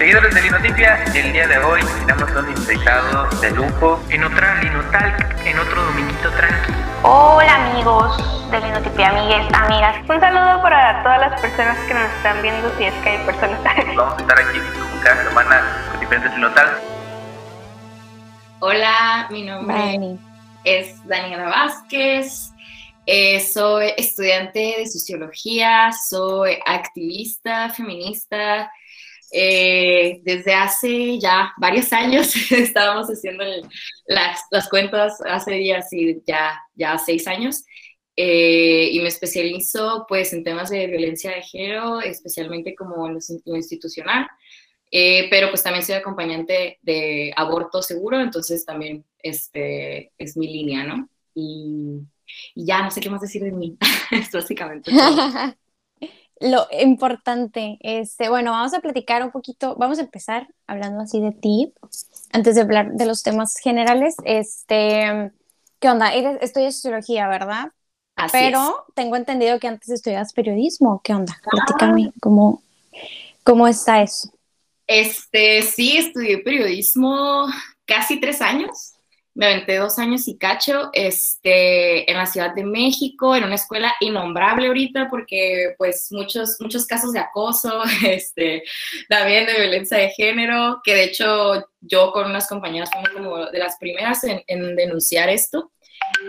Seguidores de Linotipia, el día de hoy tenemos un invitado de lujo en otra Linotalk, en otro dominguito tranqui. Hola amigos de Linotipia, amigues, amigas. Un saludo para todas las personas que nos están viendo, si es que hay personas. Vamos a estar aquí como cada semana con diferentes Linotalks. Hola, mi nombre es Daniela Vázquez. Eh, soy estudiante de sociología, soy activista feminista. Eh, desde hace ya varios años estábamos haciendo las, las, cuentas, hace días y ya, ya seis años. Eh, y me especializo pues en temas de violencia de género, especialmente como lo institucional. pero pues también soy acompañante de aborto seguro, entonces también este, es mi línea, ¿no? Y y ya no sé qué más decir de mí. es básicamente Lo importante, este, bueno, vamos a platicar un poquito, vamos a empezar hablando así de ti, antes de hablar de los temas generales. Este, ¿qué onda? Estudias sociología, ¿verdad? Así Pero tengo entendido que antes estudias periodismo. ¿Qué onda? Platícame, ¿cómo, ¿cómo está eso? Este, sí, estudié periodismo casi tres años me aventé dos años y cacho este, en la Ciudad de México, en una escuela innombrable ahorita, porque pues muchos, muchos casos de acoso, este, también de violencia de género, que de hecho yo con unas compañeras fuimos como de las primeras en, en denunciar esto.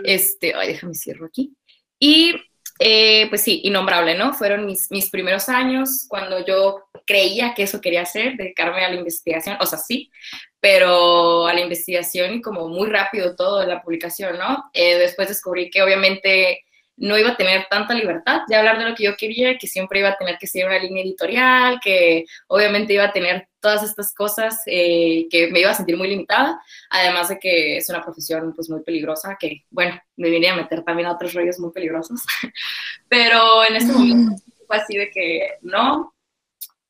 Este, ay, déjame cierro aquí. Y eh, pues sí, innombrable, ¿no? Fueron mis, mis primeros años cuando yo creía que eso quería hacer, dedicarme a la investigación, o sea, sí, pero a la investigación y como muy rápido todo la publicación, ¿no? Eh, después descubrí que obviamente no iba a tener tanta libertad de hablar de lo que yo quería, que siempre iba a tener que seguir una línea editorial, que obviamente iba a tener todas estas cosas, eh, que me iba a sentir muy limitada, además de que es una profesión pues muy peligrosa, que bueno, me vine a meter también a otros rollos muy peligrosos, pero en este momento fue así de que no,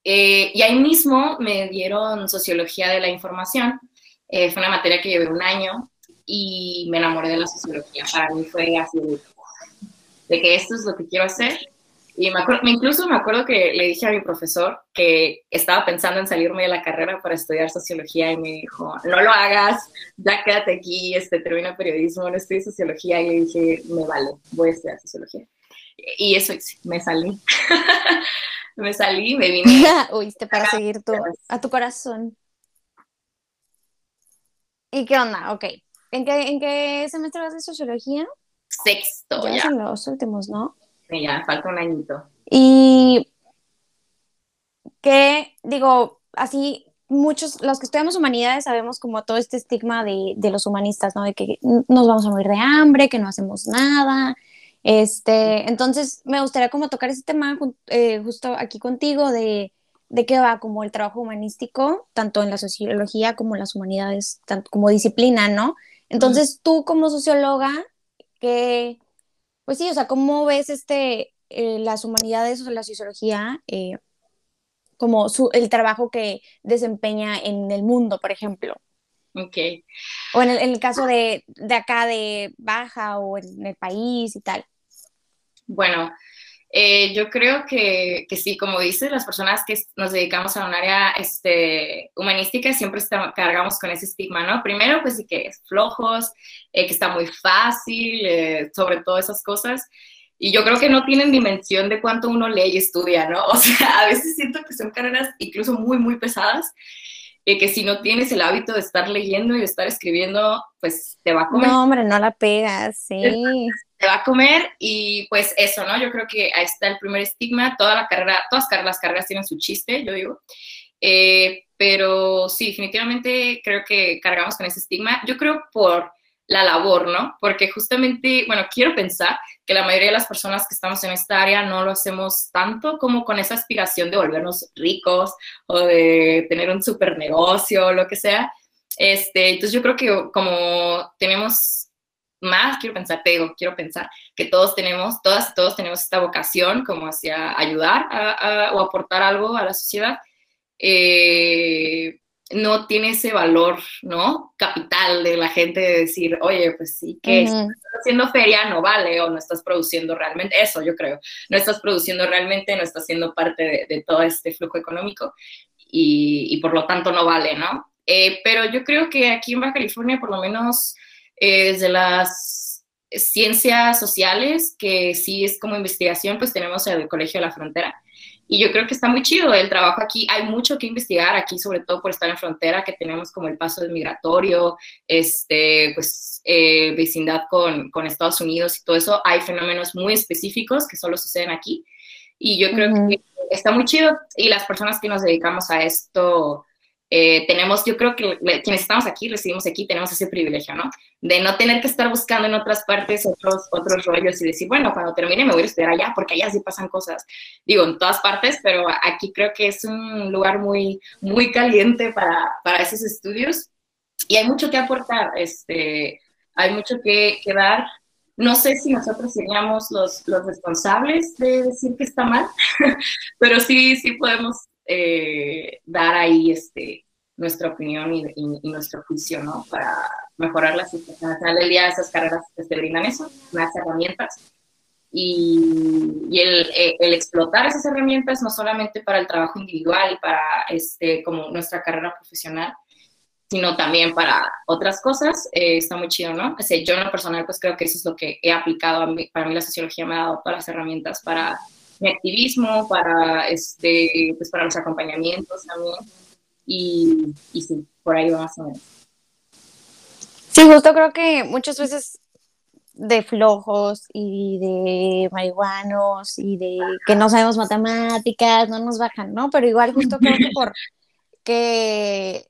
eh, y ahí mismo me dieron sociología de la información. Eh, fue una materia que llevé un año y me enamoré de la sociología. Para mí fue así de, que esto es lo que quiero hacer. Y me acuerdo, incluso me acuerdo que le dije a mi profesor que estaba pensando en salirme de la carrera para estudiar sociología y me dijo, no lo hagas, ya quédate aquí, este, termina periodismo, no estudio sociología. Y le dije, me vale, voy a estudiar sociología. Y eso me salí. me salí, me vine. Oíste para seguir tu, a tu corazón. ¿Y qué onda? Ok. ¿En qué, en qué semestre vas de sociología? Sexto, ya. ya. Son los últimos, ¿no? Sí, ya, falta un añito. Y que, digo, así, muchos, los que estudiamos humanidades sabemos como todo este estigma de, de los humanistas, ¿no? De que nos vamos a morir de hambre, que no hacemos nada, este, entonces, me gustaría como tocar ese tema eh, justo aquí contigo de, de qué va como el trabajo humanístico, tanto en la sociología como en las humanidades, tanto como disciplina, ¿no? Entonces, tú como socióloga, que, pues sí, o sea, ¿cómo ves este, eh, las humanidades o la sociología eh, como su, el trabajo que desempeña en el mundo, por ejemplo? Ok. O en el, en el caso de, de, acá de Baja o en el país y tal. Bueno, eh, yo creo que, que, sí, como dices, las personas que nos dedicamos a un área este, humanística siempre cargamos con ese estigma, ¿no? Primero, pues sí que es flojos, eh, que está muy fácil, eh, sobre todo esas cosas. Y yo creo que no tienen dimensión de cuánto uno lee y estudia, ¿no? O sea, a veces siento que son carreras incluso muy, muy pesadas y que si no tienes el hábito de estar leyendo y de estar escribiendo, pues te va a comer. No, hombre, no la pegas, sí te va a comer y pues eso, ¿no? Yo creo que ahí está el primer estigma. Toda la carrera, todas las carreras tienen su chiste, yo digo. Eh, pero sí, definitivamente creo que cargamos con ese estigma. Yo creo por la labor, ¿no? Porque justamente, bueno, quiero pensar que la mayoría de las personas que estamos en esta área no lo hacemos tanto como con esa aspiración de volvernos ricos o de tener un super negocio o lo que sea. Este, entonces yo creo que como tenemos más, quiero pensar, te digo, quiero pensar que todos tenemos, todas todos tenemos esta vocación como hacia ayudar o aportar algo a la sociedad, eh, no tiene ese valor, ¿no? Capital de la gente de decir, oye, pues sí, que estás haciendo feria, no vale, o no estás produciendo realmente, eso yo creo, no estás produciendo realmente, no estás siendo parte de, de todo este flujo económico. y, por lo tanto no vale, ¿no? Eh, pero yo creo que aquí en Baja California, por lo menos eh, desde las ciencias sociales, que sí es como investigación, pues tenemos el Colegio de la Frontera. Y yo creo que está muy chido el trabajo aquí. Hay mucho que investigar aquí, sobre todo por estar en frontera, que tenemos como el paso migratorio, este, pues eh, vecindad con, con, Estados Unidos y todo eso. Hay fenómenos muy específicos que solo suceden aquí. Y yo creo que está muy chido. Y las personas que nos dedicamos a esto, eh, tenemos, yo creo que quienes estamos aquí, recibimos aquí, tenemos ese privilegio, ¿no? De no tener que estar buscando en otras partes otros, otros rollos y decir, bueno, cuando termine me voy a estudiar allá, porque allá sí pasan cosas. Digo, en todas partes, pero aquí creo que es un lugar muy, muy caliente para, para esos estudios y hay mucho que aportar, este, hay mucho que, que dar. No sé si nosotros seríamos los, los responsables de decir que está mal, pero sí, sí podemos eh, dar ahí este, nuestra opinión y, nuestro juicio, ¿no? Para mejorar la situación. Al final del día, esas carreras te brindan eso, unas herramientas. Y, el, el, explotar esas herramientas no solamente para el trabajo individual, para este, como nuestra carrera profesional, sino también para otras cosas, eh, está muy chido, ¿no? O yo en lo personal, pues creo que eso es lo que he aplicado, a mí, para mí la sociología me ha dado todas las herramientas para mi activismo, para, este, pues para los acompañamientos también. Y, y sí, por ahí vamos a ver. Sí, justo creo que muchas veces de flojos y de marihuanos y de que no sabemos matemáticas, no nos bajan, ¿no? Pero igual justo creo que por que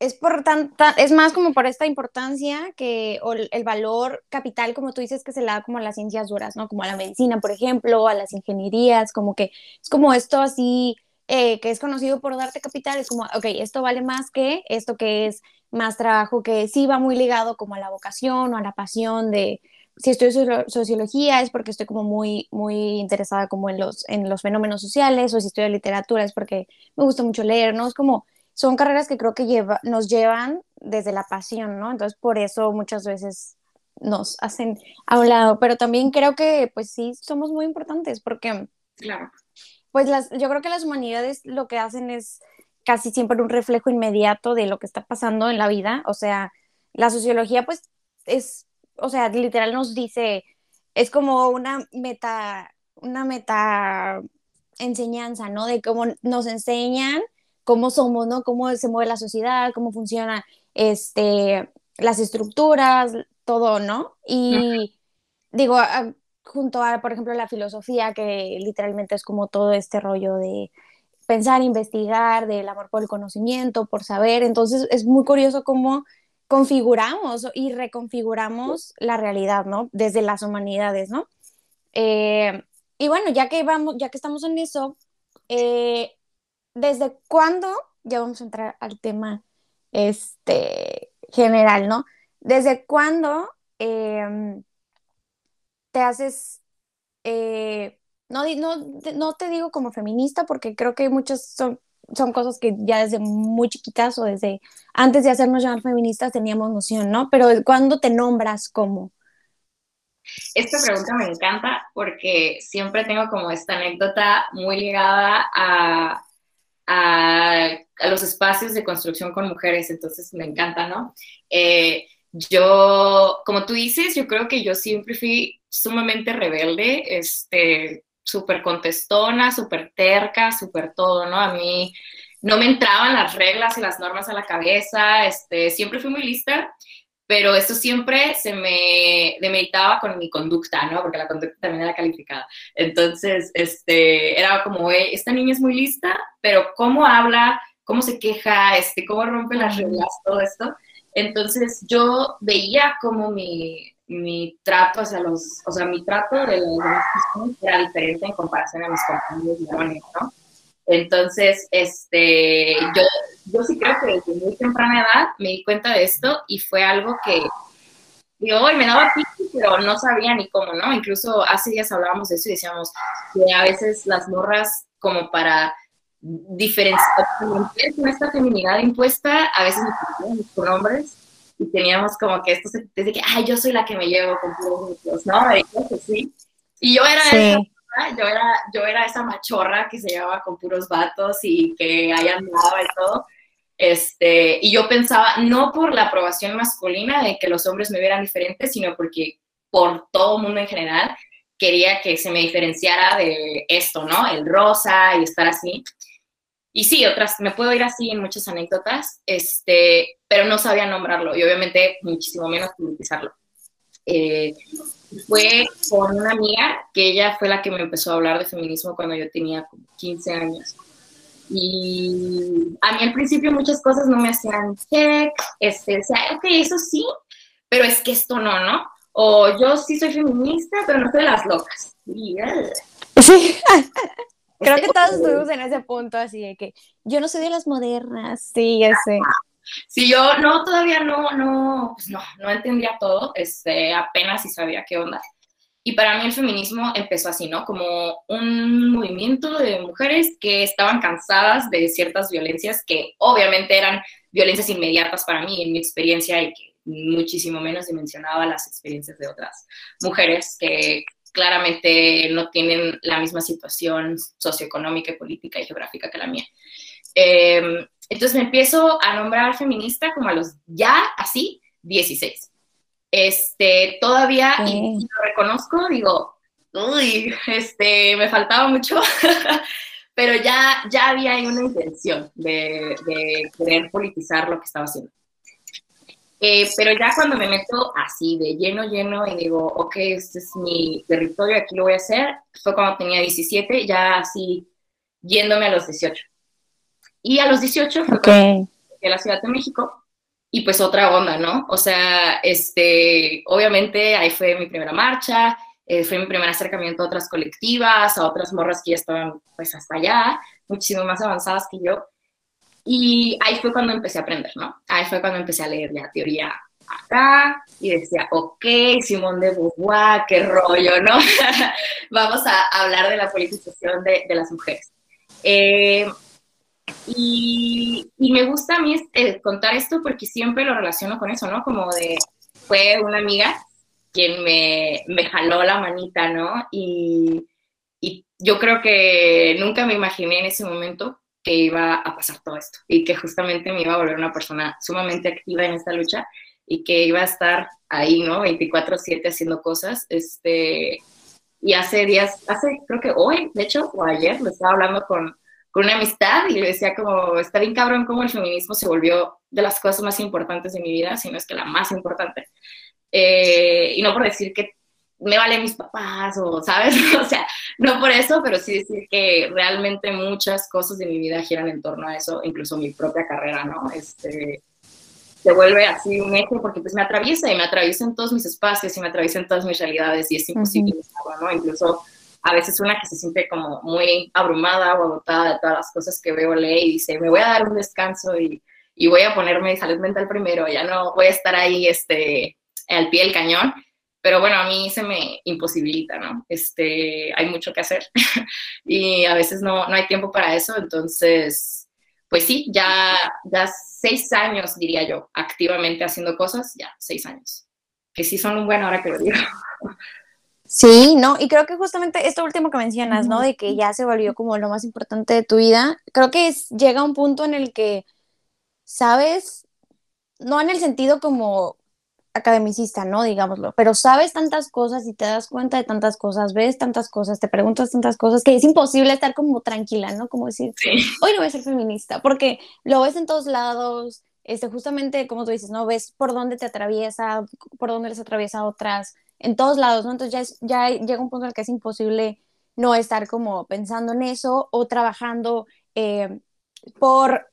es por tanta, es más como por esta importancia que o el, valor capital, como tú dices, que se le da como a las ciencias duras, ¿no? Como a la medicina, por ejemplo, a las ingenierías, como que es como esto así eh, que es conocido por darte capital, es como, ok, esto vale más que esto que es más trabajo, que sí va muy ligado como a la vocación o a la pasión de, si estudio sociología es porque estoy como muy, muy interesada como en los, en los fenómenos sociales, o si estudio literatura es porque me gusta mucho leer, ¿no? Es como son carreras que creo que lleva, nos llevan desde la pasión, ¿no? Entonces, por eso muchas veces nos hacen a un lado, pero también creo que, pues sí, somos muy importantes porque, claro. pues las, yo creo que las humanidades lo que hacen es casi siempre un reflejo inmediato de lo que está pasando en la vida, o sea, la sociología, pues, es, o sea, literal nos dice, es como una meta, una meta enseñanza, ¿no? De cómo nos enseñan cómo somos, ¿no? Cómo se mueve la sociedad, cómo funcionan este, las estructuras, todo, ¿no? Y digo, junto a, por ejemplo, la filosofía, que literalmente es como todo este rollo de pensar, investigar, del amor por el conocimiento, por saber. Entonces es muy curioso cómo configuramos y reconfiguramos la realidad, ¿no? Desde las humanidades, ¿no? Eh, y bueno, ya que vamos, ya que estamos en eso, eh, ¿desde cuándo? Ya vamos a entrar al tema este, general, ¿no? ¿Desde cuándo em, te haces, eh, no, no, no, te digo como feminista, porque creo que muchas son, son cosas que ya desde muy chiquitas o desde antes de hacernos llamar feministas teníamos noción, ¿no? Pero ¿cuándo te nombras como? Esta pregunta me encanta porque siempre tengo como esta anécdota muy ligada a a, los espacios de construcción con mujeres, entonces me encanta, ¿no? Eh, yo, como tú dices, yo creo que yo siempre fui sumamente rebelde, este, súper contestona, súper terca, súper todo, ¿no? A mí no me entraban las reglas y las normas a la cabeza, este, siempre fui muy lista pero eso siempre se me demeritaba con mi conducta, ¿no? Porque la conducta también era calificada. Entonces, este, era como, esta niña es muy lista, pero cómo habla, cómo se queja, este, cómo rompe las reglas, todo esto. Entonces, yo veía como mi, mi trato hacia los, o sea, mi trato de los demás era diferente en comparación a mis compañeros varones, ¿no? Entonces, este, yo, yo sí creo que desde muy temprana edad me di cuenta de esto y fue algo que, digo, hoy me daba pico, pero no sabía ni cómo, ¿no? Incluso hace días hablábamos de eso y decíamos que a veces las morras, como para diferenciar con esta feminidad impuesta, a veces nos con hombres y teníamos como que esto se de que, ay, yo soy la que me llevo con todos ¿no? Y, sí. y yo era yo era, yo era esa machorra que se llevaba con puros vatos y que ahí andaba y todo. Este, y yo pensaba, no por la aprobación masculina de que los hombres me vieran diferente, sino porque por todo el mundo en general quería que se me diferenciara de esto, ¿no? El rosa y estar así. Y sí, otras, me puedo ir así en muchas anécdotas, este, pero no sabía nombrarlo y obviamente muchísimo menos publicizarlo. Eh, fue con una amiga que ella fue la que me empezó a hablar de feminismo cuando yo tenía como 15 años. Y a mí al principio muchas cosas no me hacían check, este, decía, ok, eso sí, pero es que esto no, ¿no? O yo sí soy feminista, pero no soy de las locas. Sí. Creo que todos estuvimos en ese punto así de que yo no soy de las modernas, sí, ya Sí, yo no, todavía no, no, pues no, no entendía todo, este, apenas si sabía qué onda. Y para mí el feminismo empezó así, ¿no? Como un movimiento de mujeres que estaban cansadas de ciertas violencias que obviamente eran violencias inmediatas para mí, en mi experiencia, y que muchísimo menos dimensionaba las experiencias de otras mujeres que claramente no tienen la misma situación socioeconómica, política y geográfica que la mía. Em, entonces me empiezo a nombrar feminista como a los ya así 16. Este, todavía, y lo reconozco, digo, uy, este, me faltaba mucho, pero ya, ya había una intención de, de querer politizar lo que estaba haciendo. Eh, pero ya cuando me meto así de lleno, lleno y digo, ok, este es mi territorio, aquí lo voy a hacer, fue cuando tenía 17, ya así yéndome a los 18. Y a los 18 fue okay. a la Ciudad de México y pues otra onda, ¿no? O sea, este, obviamente ahí fue mi primera marcha, eh, fue mi primer acercamiento a otras colectivas, a otras morras que ya estaban pues hasta allá, muchísimo más avanzadas que yo. Y ahí fue cuando empecé a aprender, ¿no? Ahí fue cuando empecé a leer ya teoría acá y decía, ok, Simón de Beauvoir, qué rollo, ¿no? Vamos a hablar de la politización de, de las mujeres. Eh, y, me gusta a mí eh, contar esto porque siempre lo relaciono con eso, ¿no? Como de, fue una amiga quien me, me jaló la manita, ¿no? Y, y yo creo que nunca me imaginé en ese momento que iba a pasar todo esto y que justamente me iba a volver una persona sumamente activa en esta lucha y que iba a estar ahí, ¿no? 24/7 haciendo cosas. Este, y hace días, hace creo que hoy, de hecho, o ayer, lo estaba hablando con, con una amistad y le decía como, está bien cabrón cómo el feminismo se volvió de las cosas más importantes de mi vida, si no es que la más importante. Eh, y no por decir que me valen mis papás o, ¿sabes? o sea, no por eso, pero sí decir que realmente muchas cosas de mi vida giran en torno a eso, incluso mi propia carrera, ¿no? Este, se vuelve así un eje porque pues me atraviesa y me atraviesa en todos mis espacios y me atraviesa en todas mis realidades y es imposible, ¿no? Incluso a veces una que se siente como muy abrumada o agotada de todas las cosas que veo, lee y dice, me voy a dar un descanso y, y voy a ponerme salud mental primero, ya no voy a estar ahí este, al pie del cañón pero bueno, a mí se me imposibilita, ¿no? Este, hay mucho que hacer y a veces no, no hay tiempo para eso, entonces, pues sí, ya, ya seis años, diría yo, activamente haciendo cosas, ya seis años, que sí son un buen hora que lo digo. Sí, no, y creo que justamente esto último que mencionas, ¿no? De que ya se volvió como lo más importante de tu vida, creo que es, llega un punto en el que, ¿sabes? No en el sentido como academicista, ¿no? Digámoslo, pero sabes tantas cosas y te das cuenta de tantas cosas, ves tantas cosas, te preguntas tantas cosas que es imposible estar como tranquila, ¿no? Como decir, hoy no voy a ser feminista, porque lo ves en todos lados, este, justamente como tú dices, ¿no? Ves por dónde te atraviesa, por dónde les atraviesa a otras, en todos lados, ¿no? Entonces ya, ya llega un punto en el que es imposible no estar como pensando en eso o trabajando eh, por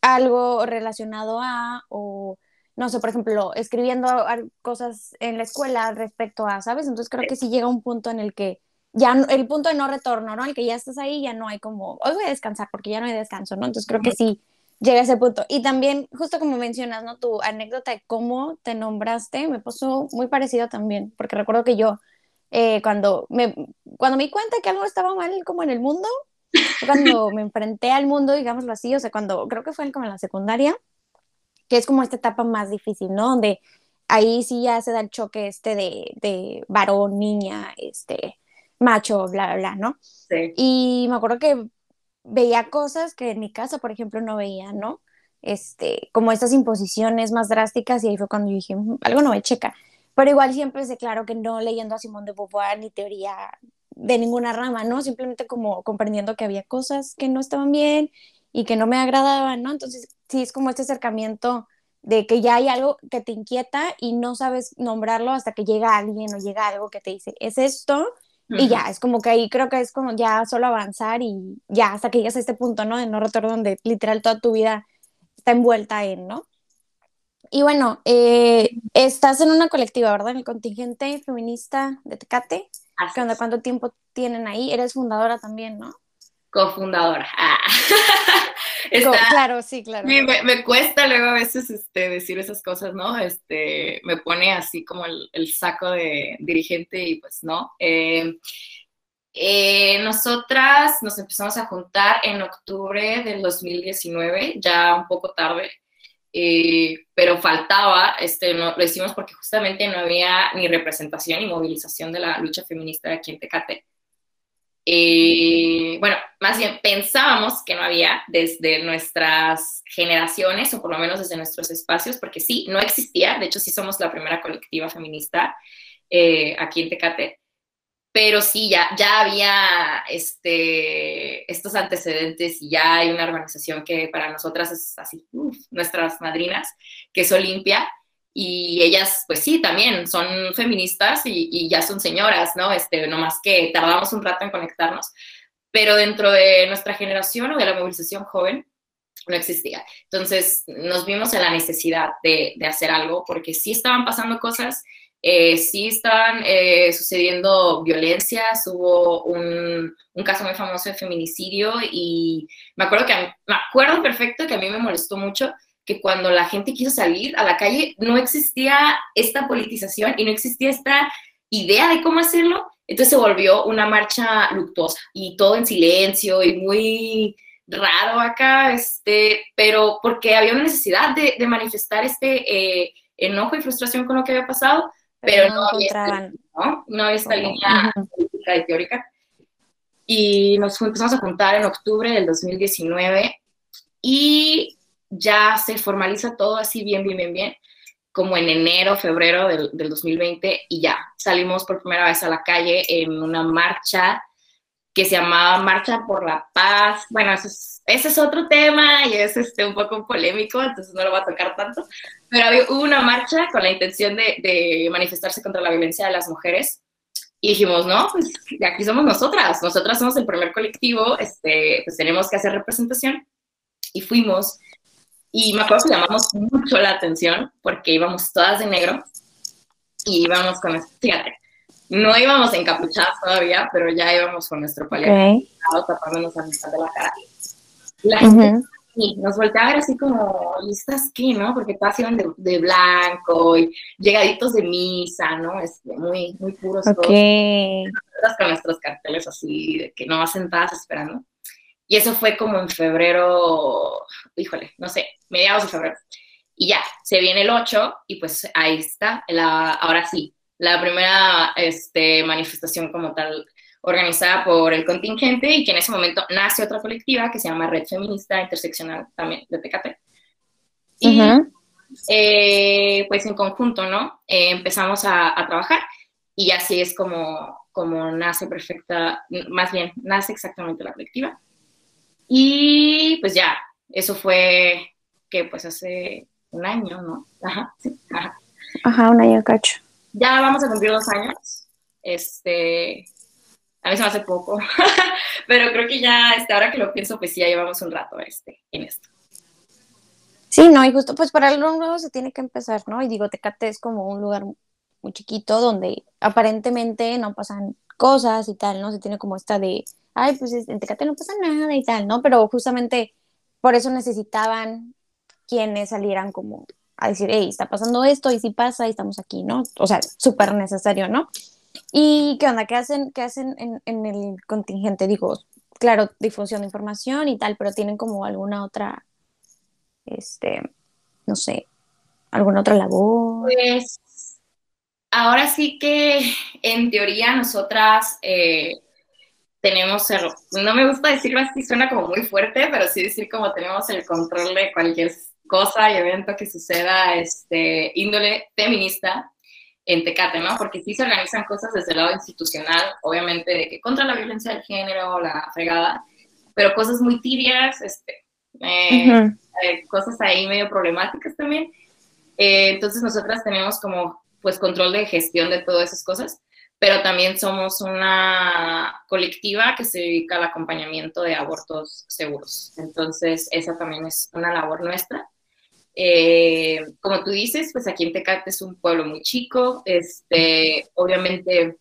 algo relacionado a o no sé, por ejemplo, escribiendo cosas en la escuela respecto a, ¿sabes? Entonces creo que sí llega un punto en el que ya el punto de no retorno, ¿no? El que ya estás ahí, ya no hay como, hoy voy a descansar porque ya no hay descanso, ¿no? Entonces creo que sí llega a ese punto. Y también, justo como mencionas, ¿no? Tu anécdota de cómo te nombraste me puso muy parecido también, porque recuerdo que yo, eh, cuando, me, cuando me di cuenta que algo estaba mal como en el mundo, cuando me enfrenté al mundo, digámoslo así, o sea, cuando creo que fue como en la secundaria, que es como esta etapa más difícil, ¿no? Donde ahí sí ya se da el choque este de, de varón, niña, este, macho, bla, bla, bla, ¿no? Sí. Y me acuerdo que veía cosas que en mi casa, por ejemplo, no veía, ¿no? Este, como estas imposiciones más drásticas y ahí fue cuando yo dije, "Mm, algo no me checa. Pero igual siempre sé claro que no leyendo a Simón de Beauvoir ni teoría de ninguna rama, ¿no? Simplemente como comprendiendo que había cosas que no estaban bien y que no me agradaban, ¿no? Entonces, sí es como este acercamiento de que ya hay algo que te inquieta y no sabes nombrarlo hasta que llega alguien o llega algo que te dice, es esto, y ya, es como que ahí creo que es como ya solo avanzar y ya hasta que llegas a este punto, ¿no? De no retorno donde literal toda tu vida está envuelta en, ¿no? Y bueno, eh, estás en una colectiva, ¿verdad? En el contingente feminista de Tecate. ¿Qué onda? ¿Cuánto tiempo tienen ahí? Eres fundadora también, ¿no? Cofundadora. Ah. Está, Claro, sí, claro. Me, me cuesta luego a veces este, decir esas cosas, ¿no? Este, me pone así como el, el saco de dirigente y pues no. Eh, eh, nosotras nos empezamos a juntar en octubre del 2019, ya un poco tarde, eh, pero faltaba, este, no, lo hicimos porque justamente no había ni representación ni movilización de la lucha feminista aquí en Tecate. Eh, bueno, más bien pensábamos que no había desde nuestras generaciones, o por lo menos desde nuestros espacios, porque sí, no existía, de hecho sí somos la primera colectiva feminista eh, aquí en Tecate, pero sí, ya, ya había este, estos antecedentes y ya hay una organización que para nosotras es así, nuestras madrinas, que es Olimpia, y ellas, pues sí, también son feministas y, y, ya son señoras, ¿no? Este, no más que tardamos un rato en conectarnos, pero dentro de nuestra generación o de la movilización joven no existía. Entonces nos vimos en la necesidad de, de hacer algo porque sí estaban pasando cosas, eh, sí estaban eh, sucediendo violencias, hubo un, un, caso muy famoso de feminicidio y me acuerdo que, me acuerdo perfecto que a mí me molestó mucho que cuando la gente quiso salir a la calle no existía esta politización y no existía esta idea de cómo hacerlo, entonces se volvió una marcha luctuosa y todo en silencio y muy raro acá, este, pero porque había una necesidad de, de manifestar este eh, enojo y frustración con lo que había pasado, pero, pero no, no, había esta, ¿no? no, había esta línea política y teórica. Y nos empezamos a juntar en octubre del 2019 y ya se formaliza todo así bien, bien, bien, bien, como en enero, febrero del, del, 2020 y ya salimos por primera vez a la calle en una marcha que se llamaba Marcha por la Paz. Bueno, ese es, ese es otro tema y es este, un poco polémico, entonces no lo voy a tocar tanto, pero había, hubo una marcha con la intención de, de manifestarse contra la violencia de las mujeres y dijimos, no, pues aquí somos nosotras, nosotras somos el primer colectivo, este, pues tenemos que hacer representación y fuimos y me acuerdo que llamamos mucho la atención porque íbamos todas de negro y íbamos con, fíjate, no íbamos encapuchadas todavía, pero ya íbamos con nuestro paliado okay. tapándonos a mitad de la cara. La gente uh -huh. y nos volteaba a ver así como, ¿y estas qué, no? Porque todas iban de, de, blanco y llegaditos de misa, ¿no? Este, muy, muy puros okay. todos. Con nuestros carteles así, de que no vas sentadas esperando. Y eso fue como en febrero, híjole, no sé, mediados de febrero. Y ya, se viene el 8 y pues ahí está, la, ahora sí, la primera este, manifestación como tal organizada por el contingente y que en ese momento nace otra colectiva que se llama Red Feminista Interseccional también de Tecate. Y uh -huh. eh, pues en conjunto, ¿no? Eh, empezamos a, a, trabajar y así es como, como nace perfecta, más bien, nace exactamente la colectiva. Y pues ya, eso fue que pues hace un año, ¿no? Ajá, sí, ajá. Ajá, un año cacho. Ya vamos a cumplir dos años. Este, a mí se me hace poco, pero creo que ya, este, ahora que lo pienso, pues sí, ya llevamos un rato este, en esto. Sí, no, y justo pues para algo nuevo se tiene que empezar, ¿no? Y digo, Tecate es como un lugar muy chiquito donde aparentemente no pasan cosas y tal, ¿no? Se tiene como esta de, ay, pues en Tecate no pasa nada y tal, ¿no? Pero justamente por eso necesitaban quienes salieran como a decir, hey, está pasando esto y si pasa y estamos aquí, ¿no? O sea, súper necesario, ¿no? ¿Y qué onda? ¿Qué hacen, qué hacen en, en, el contingente? Digo, claro, difusión de información y tal, pero tienen como alguna otra, este, no sé, alguna otra labor. Pues ahora sí que en teoría nosotras eh, tenemos, el, no me gusta decirlo así, suena como muy fuerte, pero sí decir como tenemos el control de cualquier cosa y evento que suceda este, índole feminista en Tecate, ¿no? Porque sí se organizan cosas desde el lado institucional, obviamente de que contra la violencia del género, la fregada, pero cosas muy tibias, este, eh, eh, cosas ahí medio problemáticas también. Eh, entonces nosotras tenemos como pues control de gestión de todas esas cosas, pero también somos una colectiva que se dedica al acompañamiento de abortos seguros. Entonces esa también es una labor nuestra. Eh, como tú dices, pues aquí en Tecate es un pueblo muy chico, este, obviamente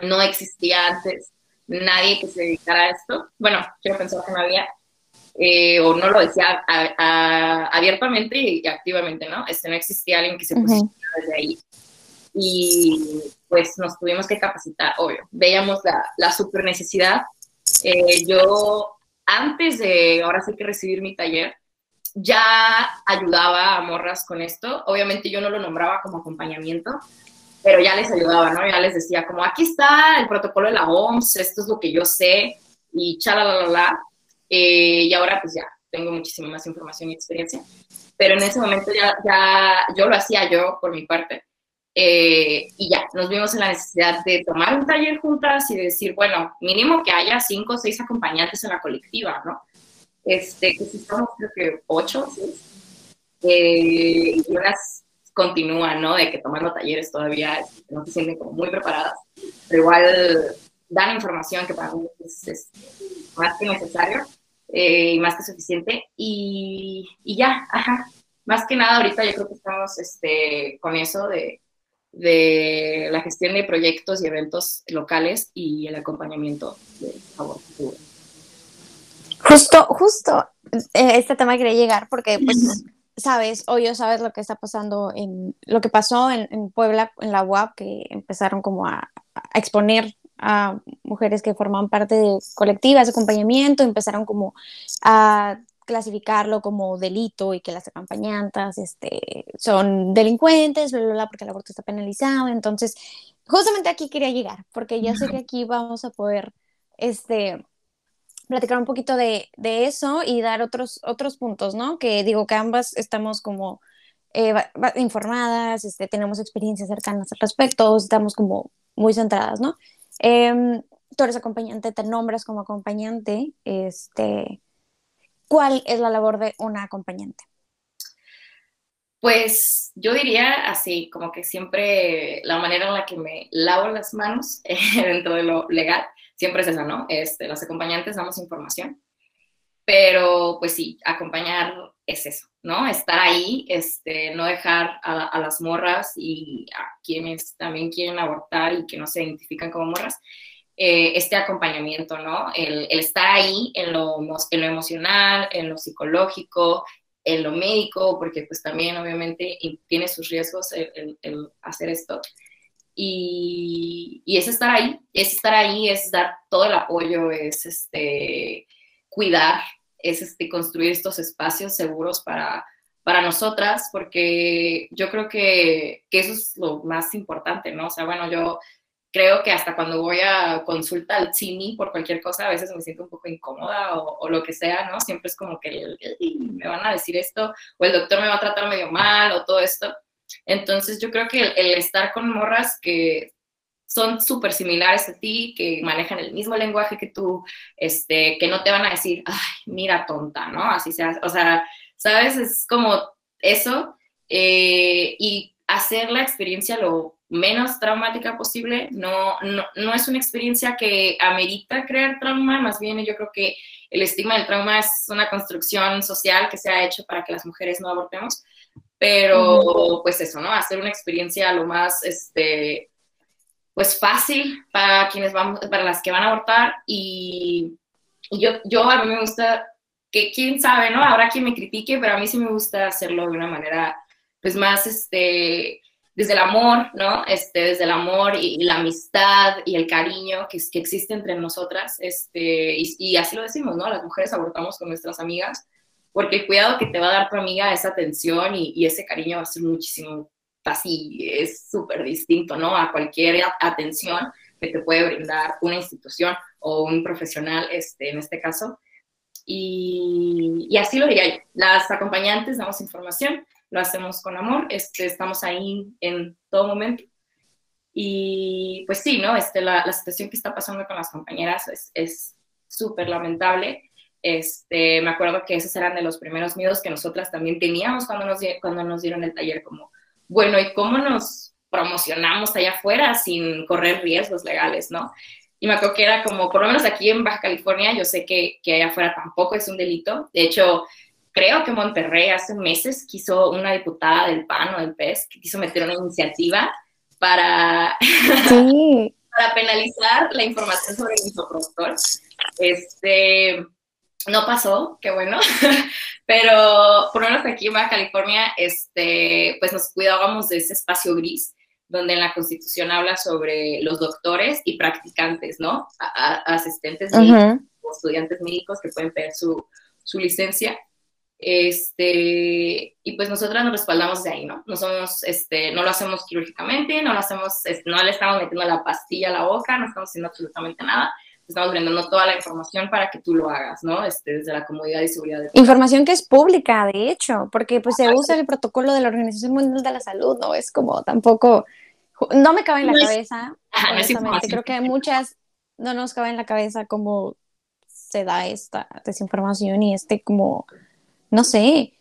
no existía antes nadie que se dedicara a esto. Bueno, quiero pensar que no había, eh, o no lo decía abiertamente y, activamente, ¿no? Este, no existía alguien que se pusiera desde ahí. Y pues nos tuvimos que capacitar, obvio. Veíamos la, la super necesidad. Eh, yo, antes de ahora sí que recibir mi taller, ya ayudaba a morras con esto. Obviamente yo no lo nombraba como acompañamiento, pero ya les ayudaba, ¿no? Ya les decía como, aquí está el protocolo de la OMS, esto es lo que yo sé, y chalalala. Eh, y ahora pues ya tengo muchísima más información y experiencia. Pero en ese momento ya, ya yo lo hacía yo por mi parte. Eh, y ya, nos vimos en la necesidad de tomar un taller juntas y decir, bueno, mínimo que haya cinco o seis acompañantes en la colectiva, ¿no? este, que si estamos creo que ocho, eh, y unas continúan, ¿no? De que tomando talleres todavía no se sienten como muy preparadas, pero igual dan información que para mí es, más que necesario eh, y más que suficiente. Y, y, ya, ajá. Más que nada ahorita yo creo que estamos este, con eso de, de la gestión de proyectos y eventos locales y el acompañamiento de favor futuro. Justo, justo eh, este tema quería llegar porque, pues, sabes, o yo sabes lo que está pasando en lo que pasó en, Puebla, en la UAP, que empezaron como a, exponer a mujeres que forman parte de colectivas de acompañamiento, empezaron como a clasificarlo como delito y que las acompañantes este, son delincuentes, bla, bla, bla, porque el aborto está penalizado. Entonces, justamente aquí quería llegar, porque ya sé que aquí vamos a poder este, platicar un poquito de, de, eso y dar otros, otros puntos, ¿no? Que digo que ambas estamos como eh, informadas, este, tenemos experiencias cercanas al respecto, estamos como muy centradas, ¿no? Eh, tú eres acompañante, te nombras como acompañante, este, ¿cuál es la labor de una acompañante? Pues yo diría así, como que siempre la manera en la que me lavo las manos dentro de lo legal siempre es esa, ¿no? Este, las acompañantes damos información, pero pues sí, acompañar es eso, ¿no? Estar ahí, este, no dejar a, las morras y a quienes también quieren abortar y que no se identifican como morras, eh, este acompañamiento, ¿no? El, estar ahí en lo, en lo emocional, en lo psicológico, en lo médico, porque pues también obviamente tiene sus riesgos el hacer esto. Y, es estar ahí, es estar ahí, es dar todo el apoyo, es este, cuidar, es este, construir estos espacios seguros para, para nosotras, porque yo creo que, que, eso es lo más importante, ¿no? O sea, bueno, yo creo que hasta cuando voy a consulta al CINI por cualquier cosa, a veces me siento un poco incómoda o, lo que sea, ¿no? Siempre es como que me van a decir esto, o el doctor me va a tratar medio mal, o todo esto. Entonces yo creo que el, estar con morras que son súper similares a ti, que manejan el mismo lenguaje que tú, este, que no te van a decir, ay, mira tonta, ¿no? Así sea, o sea, ¿sabes? Es como eso, eh, y hacer la experiencia lo menos traumática posible, no, no, no es una experiencia que amerita crear trauma, más bien yo creo que el estigma del trauma es una construcción social que se ha hecho para que las mujeres no abortemos, pero pues eso, ¿no? Hacer una experiencia lo más, este, pues fácil para quienes vamos, para las que van a abortar y, yo, yo a mí me gusta, que quién sabe, ¿no? Habrá quien me critique, pero a mí sí me gusta hacerlo de una manera, pues más, este, desde el amor, ¿no? Este, desde el amor y, la amistad y el cariño que, que existe entre nosotras, este, y, así lo decimos, ¿no? Las mujeres abortamos con nuestras amigas, porque el cuidado que te va a dar tu amiga, esa atención y, ese cariño va a ser muchísimo así es súper distinto, ¿no? A cualquier atención que te puede brindar una institución o un profesional, este, en este caso. Y, y así lo diría yo. Las acompañantes damos información, lo hacemos con amor, este, estamos ahí en todo momento. Y pues sí, ¿no? Este, la, la situación que está pasando con las compañeras es súper lamentable. Este, me acuerdo que esos eran de los primeros miedos que nosotras también teníamos cuando nos, cuando nos dieron el taller, como, bueno, ¿y cómo nos promocionamos allá afuera sin correr riesgos legales, no? Y me acuerdo que era como, por lo menos aquí en Baja California, yo sé que, que allá afuera tampoco es un delito. De hecho, creo que Monterrey hace meses quiso una diputada del PAN o del PES, que quiso meter una iniciativa para, para penalizar la información sobre el infoproductor. Este, no pasó, qué bueno, pero por lo menos aquí en Baja California, este, pues nos cuidábamos de ese espacio gris, donde en la Constitución habla sobre los doctores y practicantes, ¿no? asistentes médicos o estudiantes médicos que pueden pedir su, su, licencia. Este, y pues nosotras nos respaldamos de ahí, ¿no? No somos, este, no lo hacemos quirúrgicamente, no lo hacemos, no le estamos metiendo la pastilla a la boca, no estamos haciendo absolutamente nada estamos brindando toda la información para que tú lo hagas, ¿no? Este, desde la comodidad y seguridad. De información que es pública, de hecho, porque pues se usa el protocolo de la Organización Mundial de la Salud, ¿no? Es como tampoco, no me cabe en la cabeza, honestamente, creo que muchas no nos cabe en la cabeza cómo se da esta desinformación y este como, no sé,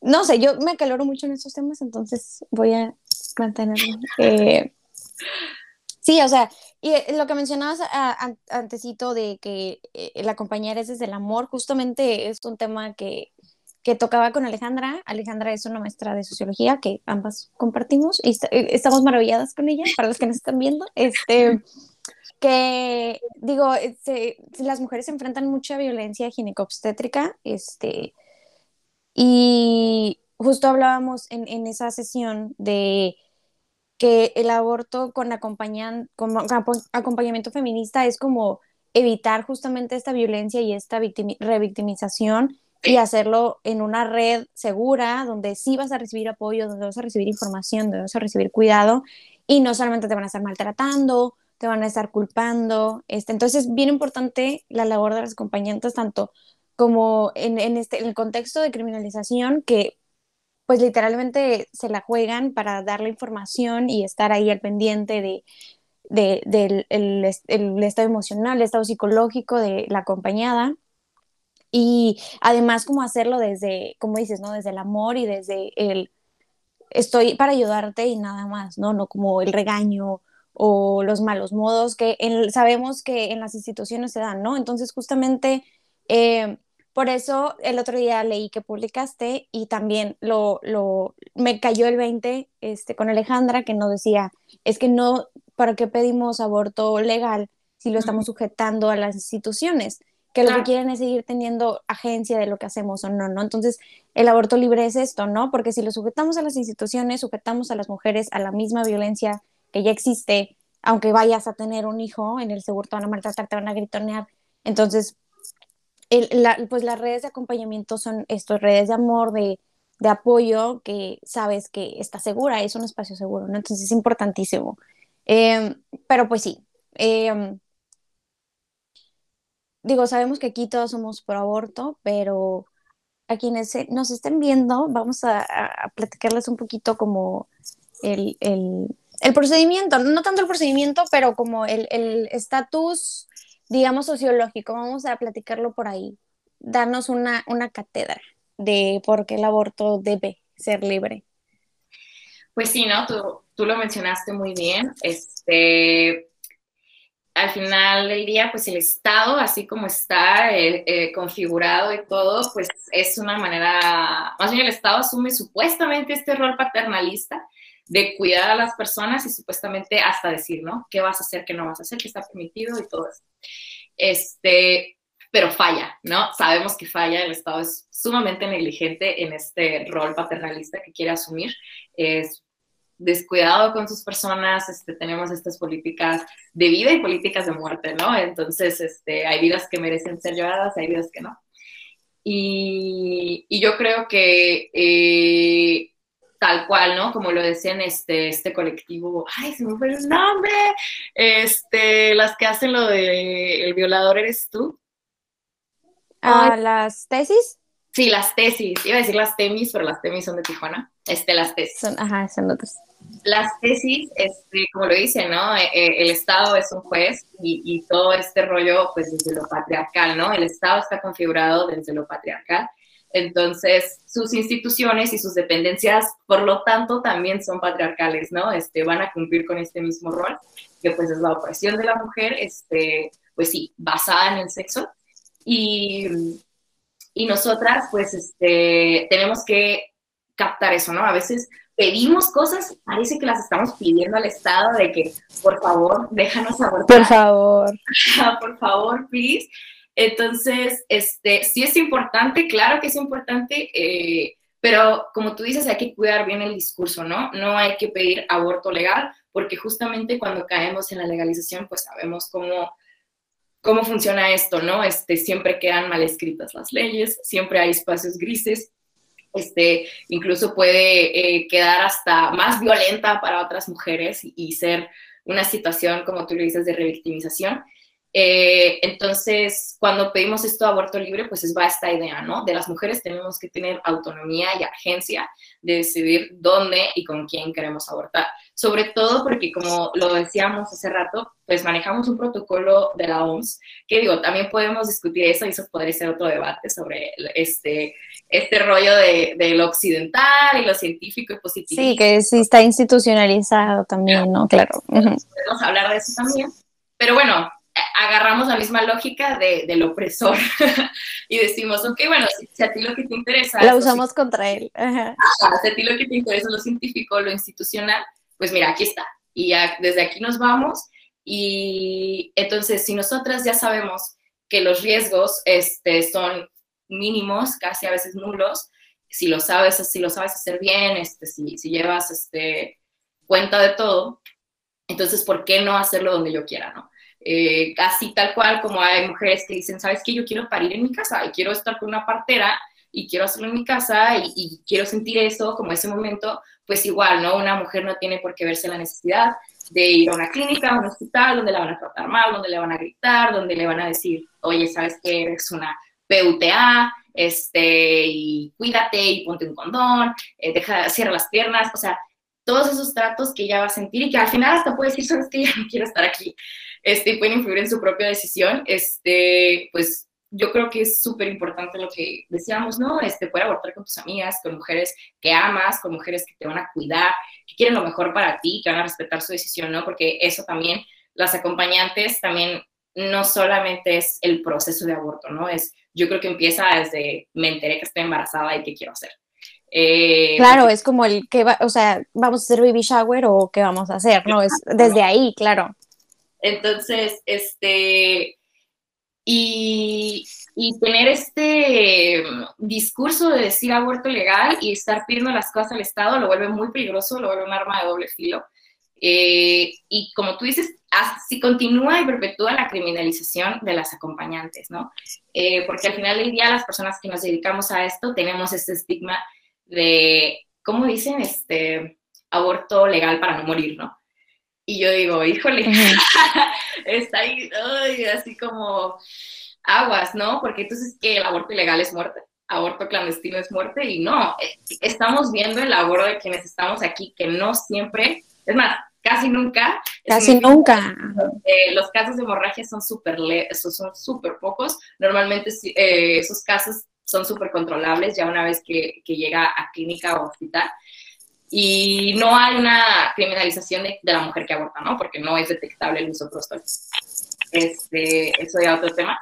no sé, yo me acaloro mucho en estos temas, entonces voy a mantenerlo. Eh, sí, o sea, y eh, lo que mencionabas antesito de que eh, la compañera es desde el amor, justamente es un tema que, que, tocaba con Alejandra. Alejandra es una maestra de sociología que ambas compartimos y eh, estamos maravilladas con ella, para los que nos están viendo. Este, que digo, las mujeres enfrentan mucha violencia ginecobstétrica, este, y justo hablábamos en, en esa sesión de que el aborto con, acompañan, con acompañamiento feminista es como evitar justamente esta violencia y esta revictimización y hacerlo en una red segura donde sí vas a recibir apoyo, donde vas a recibir información, donde vas a recibir cuidado y no solamente te van a estar maltratando, te van a estar culpando. Este, entonces es bien importante la labor de las acompañantes, tanto como en, en, este, en el contexto de criminalización, que pues literalmente se la juegan para darle información y estar ahí al pendiente de, del el, estado emocional, el estado psicológico de la acompañada. Y además como hacerlo desde, como dices, ¿no? Desde el amor y desde el estoy para ayudarte y nada más, ¿no? No como el regaño o los malos modos que sabemos que en las instituciones se dan, ¿no? Entonces justamente eh, por eso el otro día leí que publicaste y también lo, lo, me cayó el 20 este, con Alejandra que nos decía, es que no, ¿para qué pedimos aborto legal si lo estamos sujetando a las instituciones? Que lo que quieren es seguir teniendo agencia de lo que hacemos o no, ¿no? Entonces, el aborto libre es esto, ¿no? Porque si lo sujetamos a las instituciones, sujetamos a las mujeres a la misma violencia que ya existe, aunque vayas a tener un hijo, en el seguro te van a maltratar, te van a gritonear. Entonces, pues las redes de acompañamiento son estas redes de amor, de, apoyo, que sabes que está segura, es un espacio seguro, ¿no? Entonces es importantísimo. Em, pero pues sí, em, digo, sabemos que aquí todos somos pro aborto, pero a quienes nos estén viendo, vamos a, platicarles un poquito como el, procedimiento, no tanto el procedimiento, pero como el estatus digamos, sociológico, vamos a platicarlo por ahí, darnos una, una cátedra de por qué el aborto debe ser libre. Pues sí, ¿no? Tú, tú lo mencionaste muy bien. Este, al final del día, pues el Estado, así como está eh, eh, configurado y todo, pues es una manera, más bien el Estado asume supuestamente este rol paternalista de cuidar a las personas y supuestamente hasta decir, ¿no? ¿Qué vas a hacer, qué no vas a hacer, qué está permitido y todo eso. Este, pero falla, ¿no? Sabemos que falla, el Estado es sumamente negligente en este rol paternalista que quiere asumir. Es descuidado con sus personas, este, tenemos estas políticas de vida y políticas de muerte, ¿no? Entonces, este, hay vidas que merecen ser lloradas, hay vidas que no. Y, y yo creo que eh, tal cual, ¿no? Como lo decían este, este colectivo, ay, se me fue el nombre, este, las que hacen lo de el violador eres tú. ¿A las tesis? Sí, las tesis, iba a decir las temis, pero las temis son de Tijuana, este, las tesis. Son, ajá, son otras. Las tesis, este, como lo dicen, ¿no? Eh, eh, el Estado es un juez y, y todo este rollo, pues desde lo patriarcal, ¿no? El Estado está configurado desde lo patriarcal entonces, sus instituciones y sus dependencias, por lo tanto, también son patriarcales, ¿no? Este, van a cumplir con este mismo rol, que pues es la opresión de la mujer, este, pues sí, basada en el sexo. Y, y nosotras, pues, este, tenemos que captar eso, ¿no? A veces pedimos cosas, parece que las estamos pidiendo al Estado de que, por favor, déjanos abortar. Por favor. por favor, please. Entonces, este, sí es importante, claro que es importante, eh, pero como tú dices, hay que cuidar bien el discurso, ¿no? No hay que pedir aborto legal, porque justamente cuando caemos en la legalización, pues sabemos cómo, cómo funciona esto, ¿no? Este, siempre quedan mal escritas las leyes, siempre hay espacios grises, este, incluso puede eh, quedar hasta más violenta para otras mujeres y, y, ser una situación, como tú lo dices, de revictimización. Eh, entonces, cuando pedimos esto de aborto libre, pues es va esta idea, ¿no? De las mujeres tenemos que tener autonomía y agencia de decidir dónde y con quién queremos abortar. Sobre todo porque, como lo decíamos hace rato, pues manejamos un protocolo de la OMS, que digo, también podemos discutir eso y eso podría ser otro debate sobre este, este rollo de, de lo occidental y lo científico y positivo. Sí, que sí está institucionalizado también, ¿no? Claro. Podemos hablar de eso también. Pero bueno, agarramos la misma lógica de, del opresor y decimos, ok, bueno, si, a ti lo que te interesa... La usamos contra él. si a ti lo que te interesa es lo científico, lo institucional, pues mira, aquí está. Y ya desde aquí nos vamos. Y entonces, si nosotras ya sabemos que los riesgos este, son mínimos, casi a veces nulos, si lo sabes, si lo sabes hacer bien, este, si, si llevas este, cuenta de todo, entonces, ¿por qué no hacerlo donde yo quiera, no? Eh, así tal cual como hay mujeres que dicen, ¿sabes qué? Yo quiero parir en mi casa y quiero estar con una partera y quiero hacerlo en mi casa y, quiero sentir eso como ese momento, pues igual, ¿no? Una mujer no tiene por qué verse la necesidad de ir a una clínica, a un hospital, donde la van a tratar mal, donde le van a gritar, donde le van a decir, oye, ¿sabes qué? Eres una PUTA, este, y cuídate y ponte un condón, eh, deja, cierra las piernas, o sea, todos esos tratos que ella va a sentir y que al final hasta puede decir, sabes que ya no quiero estar aquí este, y pueden influir en su propia decisión, este, pues yo creo que es súper importante lo que decíamos, ¿no? Este, poder abortar con tus amigas, con mujeres que amas, con mujeres que te van a cuidar, que quieren lo mejor para ti, que van a respetar su decisión, ¿no? Porque eso también, las acompañantes también no solamente es el proceso de aborto, ¿no? Es, yo creo que empieza desde me enteré que estoy embarazada y qué quiero hacer. Eh, claro, es como el que va, o sea, vamos a hacer baby shower o qué vamos a hacer, ¿no? Es desde ahí, claro. Entonces, este, y, tener este discurso de decir aborto legal y estar pidiendo las cosas al Estado lo vuelve muy peligroso, lo vuelve un arma de doble filo. Eh, y como tú dices, así continúa y perpetúa la criminalización de las acompañantes, ¿no? Eh, porque al final del día las personas que nos dedicamos a esto tenemos este estigma de, ¿cómo dicen? Este, aborto legal para no morir, ¿no? Y yo digo, híjole, está ahí, así como aguas, ¿no? Porque entonces que el aborto ilegal es muerte, aborto clandestino es muerte y no, eh, estamos viendo el aborto de quienes estamos aquí, que no siempre, es más, casi nunca. Casi nunca. Eh, los casos de hemorragia son súper son súper pocos. Normalmente eh, esos casos son súper controlables ya una vez que, que, llega a clínica o hospital y no hay una criminalización de, la mujer que aborta, ¿no? Porque no es detectable el uso Este, eso ya otro tema.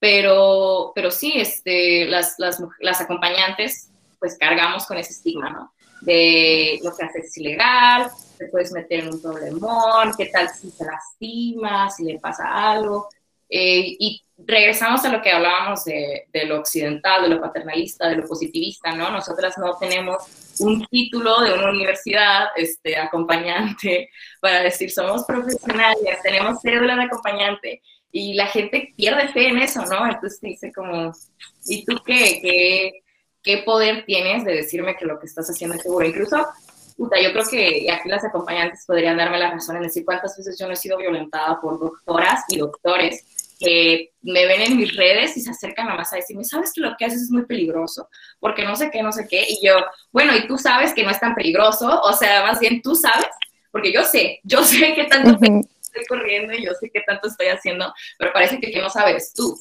Pero, pero sí, este, las, las, las acompañantes, pues cargamos con ese estigma, ¿no? De lo que haces es ilegal, te puedes meter en un problemón, qué tal si se lastima, si le pasa algo. Eh, y regresamos a lo que hablábamos de, de, lo occidental, de lo paternalista, de lo positivista, ¿no? Nosotras no tenemos un título de una universidad este, acompañante para decir somos profesionales, tenemos cédula de acompañante y la gente pierde fe en eso, ¿no? Entonces dice como, ¿y tú qué? ¿Qué, qué poder tienes de decirme que lo que estás haciendo es seguro? Incluso puta, yo creo que aquí las acompañantes podrían darme la razón en decir cuántas veces yo no he sido violentada por doctoras y doctores que me ven en mis redes y se acercan a más a decirme, ¿sabes que lo que haces es muy peligroso? Porque no sé qué, no sé qué. Y yo, bueno, y tú sabes que no es tan peligroso, o sea, más bien tú sabes, porque yo sé, yo sé qué tanto estoy corriendo y yo sé qué tanto estoy haciendo, pero parece que, que no sabes tú.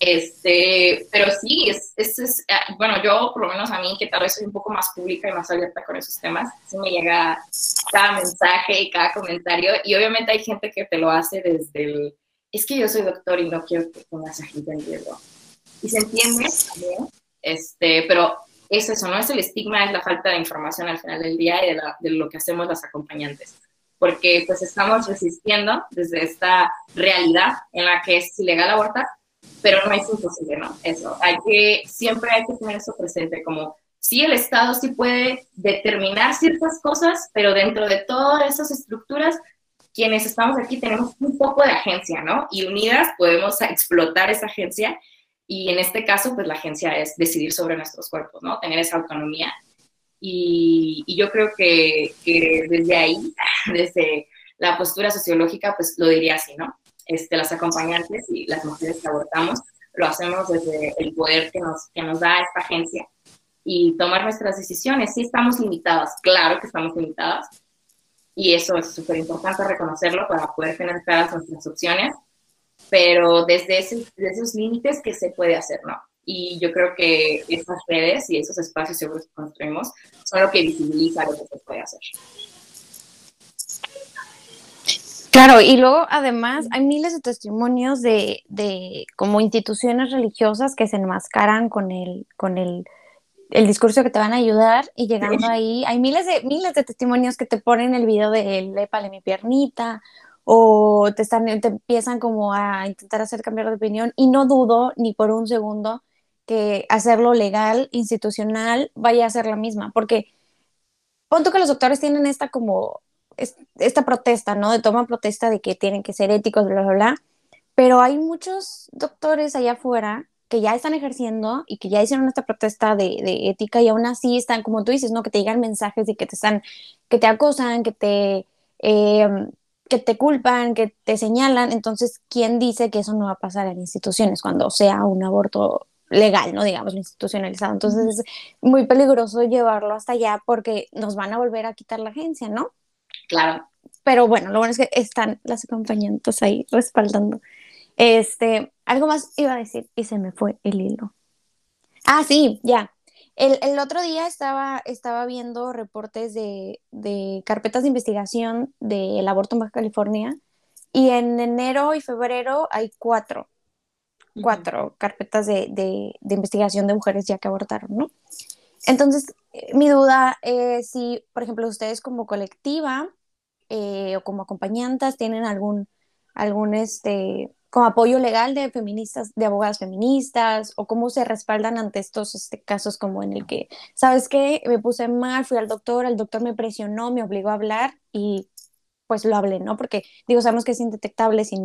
Este, pero sí, es, es, ah, bueno, yo por lo menos a mí, que tal vez soy un poco más pública y más abierta con esos temas, sí me llega cada mensaje y cada comentario, y obviamente hay gente que te lo hace desde el, es que yo soy doctor y no quiero que pongas a gente en riesgo. Y se entiende este, pero es eso, no es el estigma, es la falta de información al final del día y de, de lo que hacemos las acompañantes porque pues estamos resistiendo desde esta realidad en la que es ilegal abortar, pero no es imposible, ¿no? Eso, hay que, siempre hay que tener eso presente, como sí el Estado sí puede determinar ciertas cosas, pero dentro de todas esas estructuras, quienes estamos aquí tenemos un poco de agencia, ¿no? Y unidas podemos explotar esa agencia y en este caso, pues la agencia es decidir sobre nuestros cuerpos, ¿no? Tener esa autonomía. Y, y yo creo que, que desde ahí, desde la postura sociológica, pues lo diría así, ¿no? este, las acompañantes y las mujeres que abortamos, lo hacemos desde el poder que nos, que nos da esta agencia y tomar nuestras decisiones. Sí estamos limitadas, claro que estamos limitadas, y eso es súper importante reconocerlo para poder claras nuestras opciones, pero desde, ese, desde esos límites que se puede hacer, ¿no? Y yo creo que esas redes y esos espacios seguros que construimos son lo que visibiliza lo que se puede hacer. Claro, y luego además hay miles de testimonios de, de como instituciones religiosas que se enmascaran con el, con el, el discurso que te van a ayudar y llegando ahí, hay miles de, miles de testimonios que te ponen el video de lépale mi piernita o te, están, te empiezan como a intentar hacer cambiar de opinión y no dudo ni por un segundo que hacerlo legal, institucional, vaya a ser la misma, porque punto que los doctores tienen esta como esta protesta, ¿no? De toma protesta de que tienen que ser éticos, bla, bla, bla. Pero hay muchos doctores allá afuera que ya están ejerciendo y que ya hicieron esta protesta de, de, ética y aún así están, como tú dices, ¿no? Que te llegan mensajes de que te están, que te acosan, que te, eh, que te culpan, que te señalan. Entonces, ¿quién dice que eso no va a pasar en instituciones cuando sea un aborto legal, no digamos institucionalizado? Entonces, es muy peligroso llevarlo hasta allá porque nos van a volver a quitar la agencia, ¿no? Claro. Pero bueno, lo bueno es que están las acompañantes ahí respaldando. Este, algo más iba a decir y se me fue el hilo. Ah, sí, ya. El, el otro día estaba, estaba viendo reportes de, de carpetas de investigación del aborto en Baja California y en enero y febrero hay cuatro, cuatro carpetas de, de, de, investigación de mujeres ya que abortaron, ¿no? Entonces, mi duda es si, por ejemplo, ustedes como colectiva eh, o como acompañantes tienen algún, algún este, como apoyo legal de feministas, de abogadas feministas, o cómo se respaldan ante estos este, casos como en el que, ¿sabes qué? Me puse mal, fui al doctor, el doctor me presionó, me obligó a hablar y pues lo hablé, ¿no? Porque digo, sabemos que es indetectable si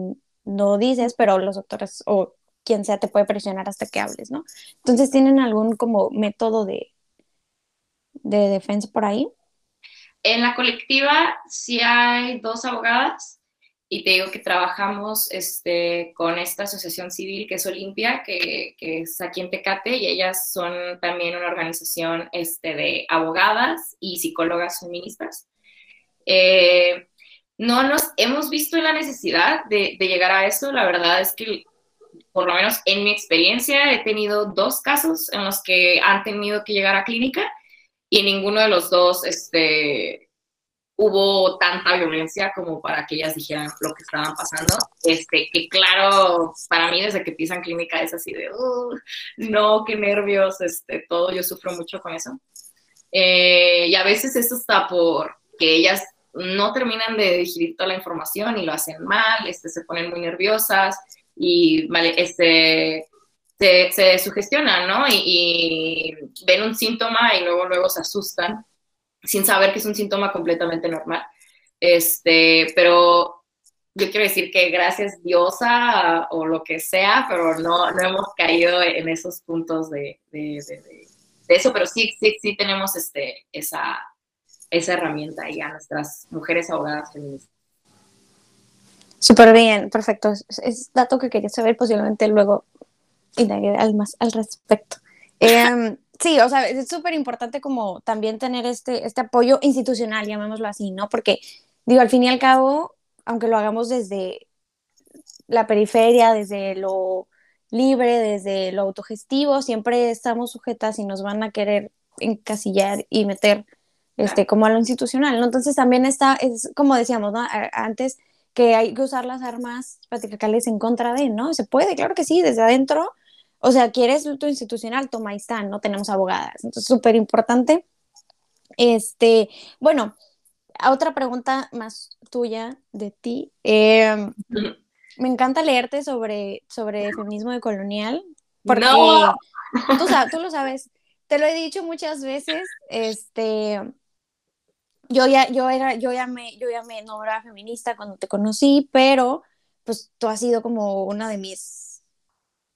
no dices, pero los doctores o quien sea te puede presionar hasta que hables, ¿no? Entonces, ¿tienen algún como método de, de defensa por ahí? En la colectiva sí hay dos abogadas y te digo que trabajamos este, con esta asociación civil que es Olimpia, que, que, es aquí en Tecate, y ellas son también una organización este, de abogadas y psicólogas feministas. Eh, no nos hemos visto la necesidad de, de llegar a eso, la verdad es que por lo menos en mi experiencia he tenido dos casos en los que han tenido que llegar a clínica y ninguno de los dos este, hubo tanta violencia como para que ellas dijeran lo que estaban pasando. Este, que claro, para mí desde que pisan clínica es así de, no, qué nervios, este, todo, yo sufro mucho con eso. Eh, y a veces eso está por que ellas no terminan de digerir toda la información y lo hacen mal, este, se ponen muy nerviosas y vale, este, se, se sugestionan, ¿no? Y, ven un síntoma y luego, luego se asustan sin saber que es un síntoma completamente normal. Este, pero yo quiero decir que gracias diosa o lo que sea, pero no, no hemos caído en esos puntos de, de, de, de eso, pero sí, sí, sí tenemos este, esa, esa herramienta ahí a nuestras mujeres abogadas feministas. Súper bien, perfecto. Es, dato que quería saber, posiblemente luego indagué al más al respecto. Em, sí, o sea, es súper importante como también tener este, este apoyo institucional, llamémoslo así, ¿no? Porque, digo, al fin y al cabo, aunque lo hagamos desde la periferia, desde lo libre, desde lo autogestivo, siempre estamos sujetas y nos van a querer encasillar y meter este, como a lo institucional, ¿no? Entonces también está, es como decíamos, ¿no? Antes que hay que usar las armas patriarcales en contra de, ¿no? Se puede, claro que sí, desde adentro. O sea, quieres luto institucional, toma, ahí están, no tenemos abogadas. Entonces, súper importante. Este, bueno, otra pregunta más tuya de ti. Em, me encanta leerte sobre, sobre feminismo decolonial, porque no. tú, tú lo sabes, te lo he dicho muchas veces, este, yo ya, yo era, yo ya me, yo ya me nombraba feminista cuando te conocí, pero pues tú has sido como una de mis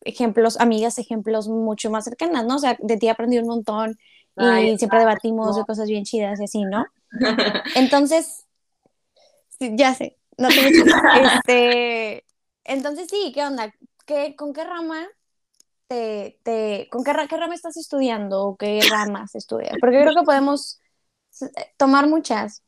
ejemplos, amigas, ejemplos mucho más cercanas, ¿no? O sea, de ti aprendí un montón y siempre debatimos de cosas bien chidas y así, ¿no? Entonces, ya sé, no te este, entonces sí, ¿qué onda? ¿Qué, ¿Con qué rama te, te con qué, qué rama estás estudiando o qué ramas estudias? Porque creo que podemos tomar muchas.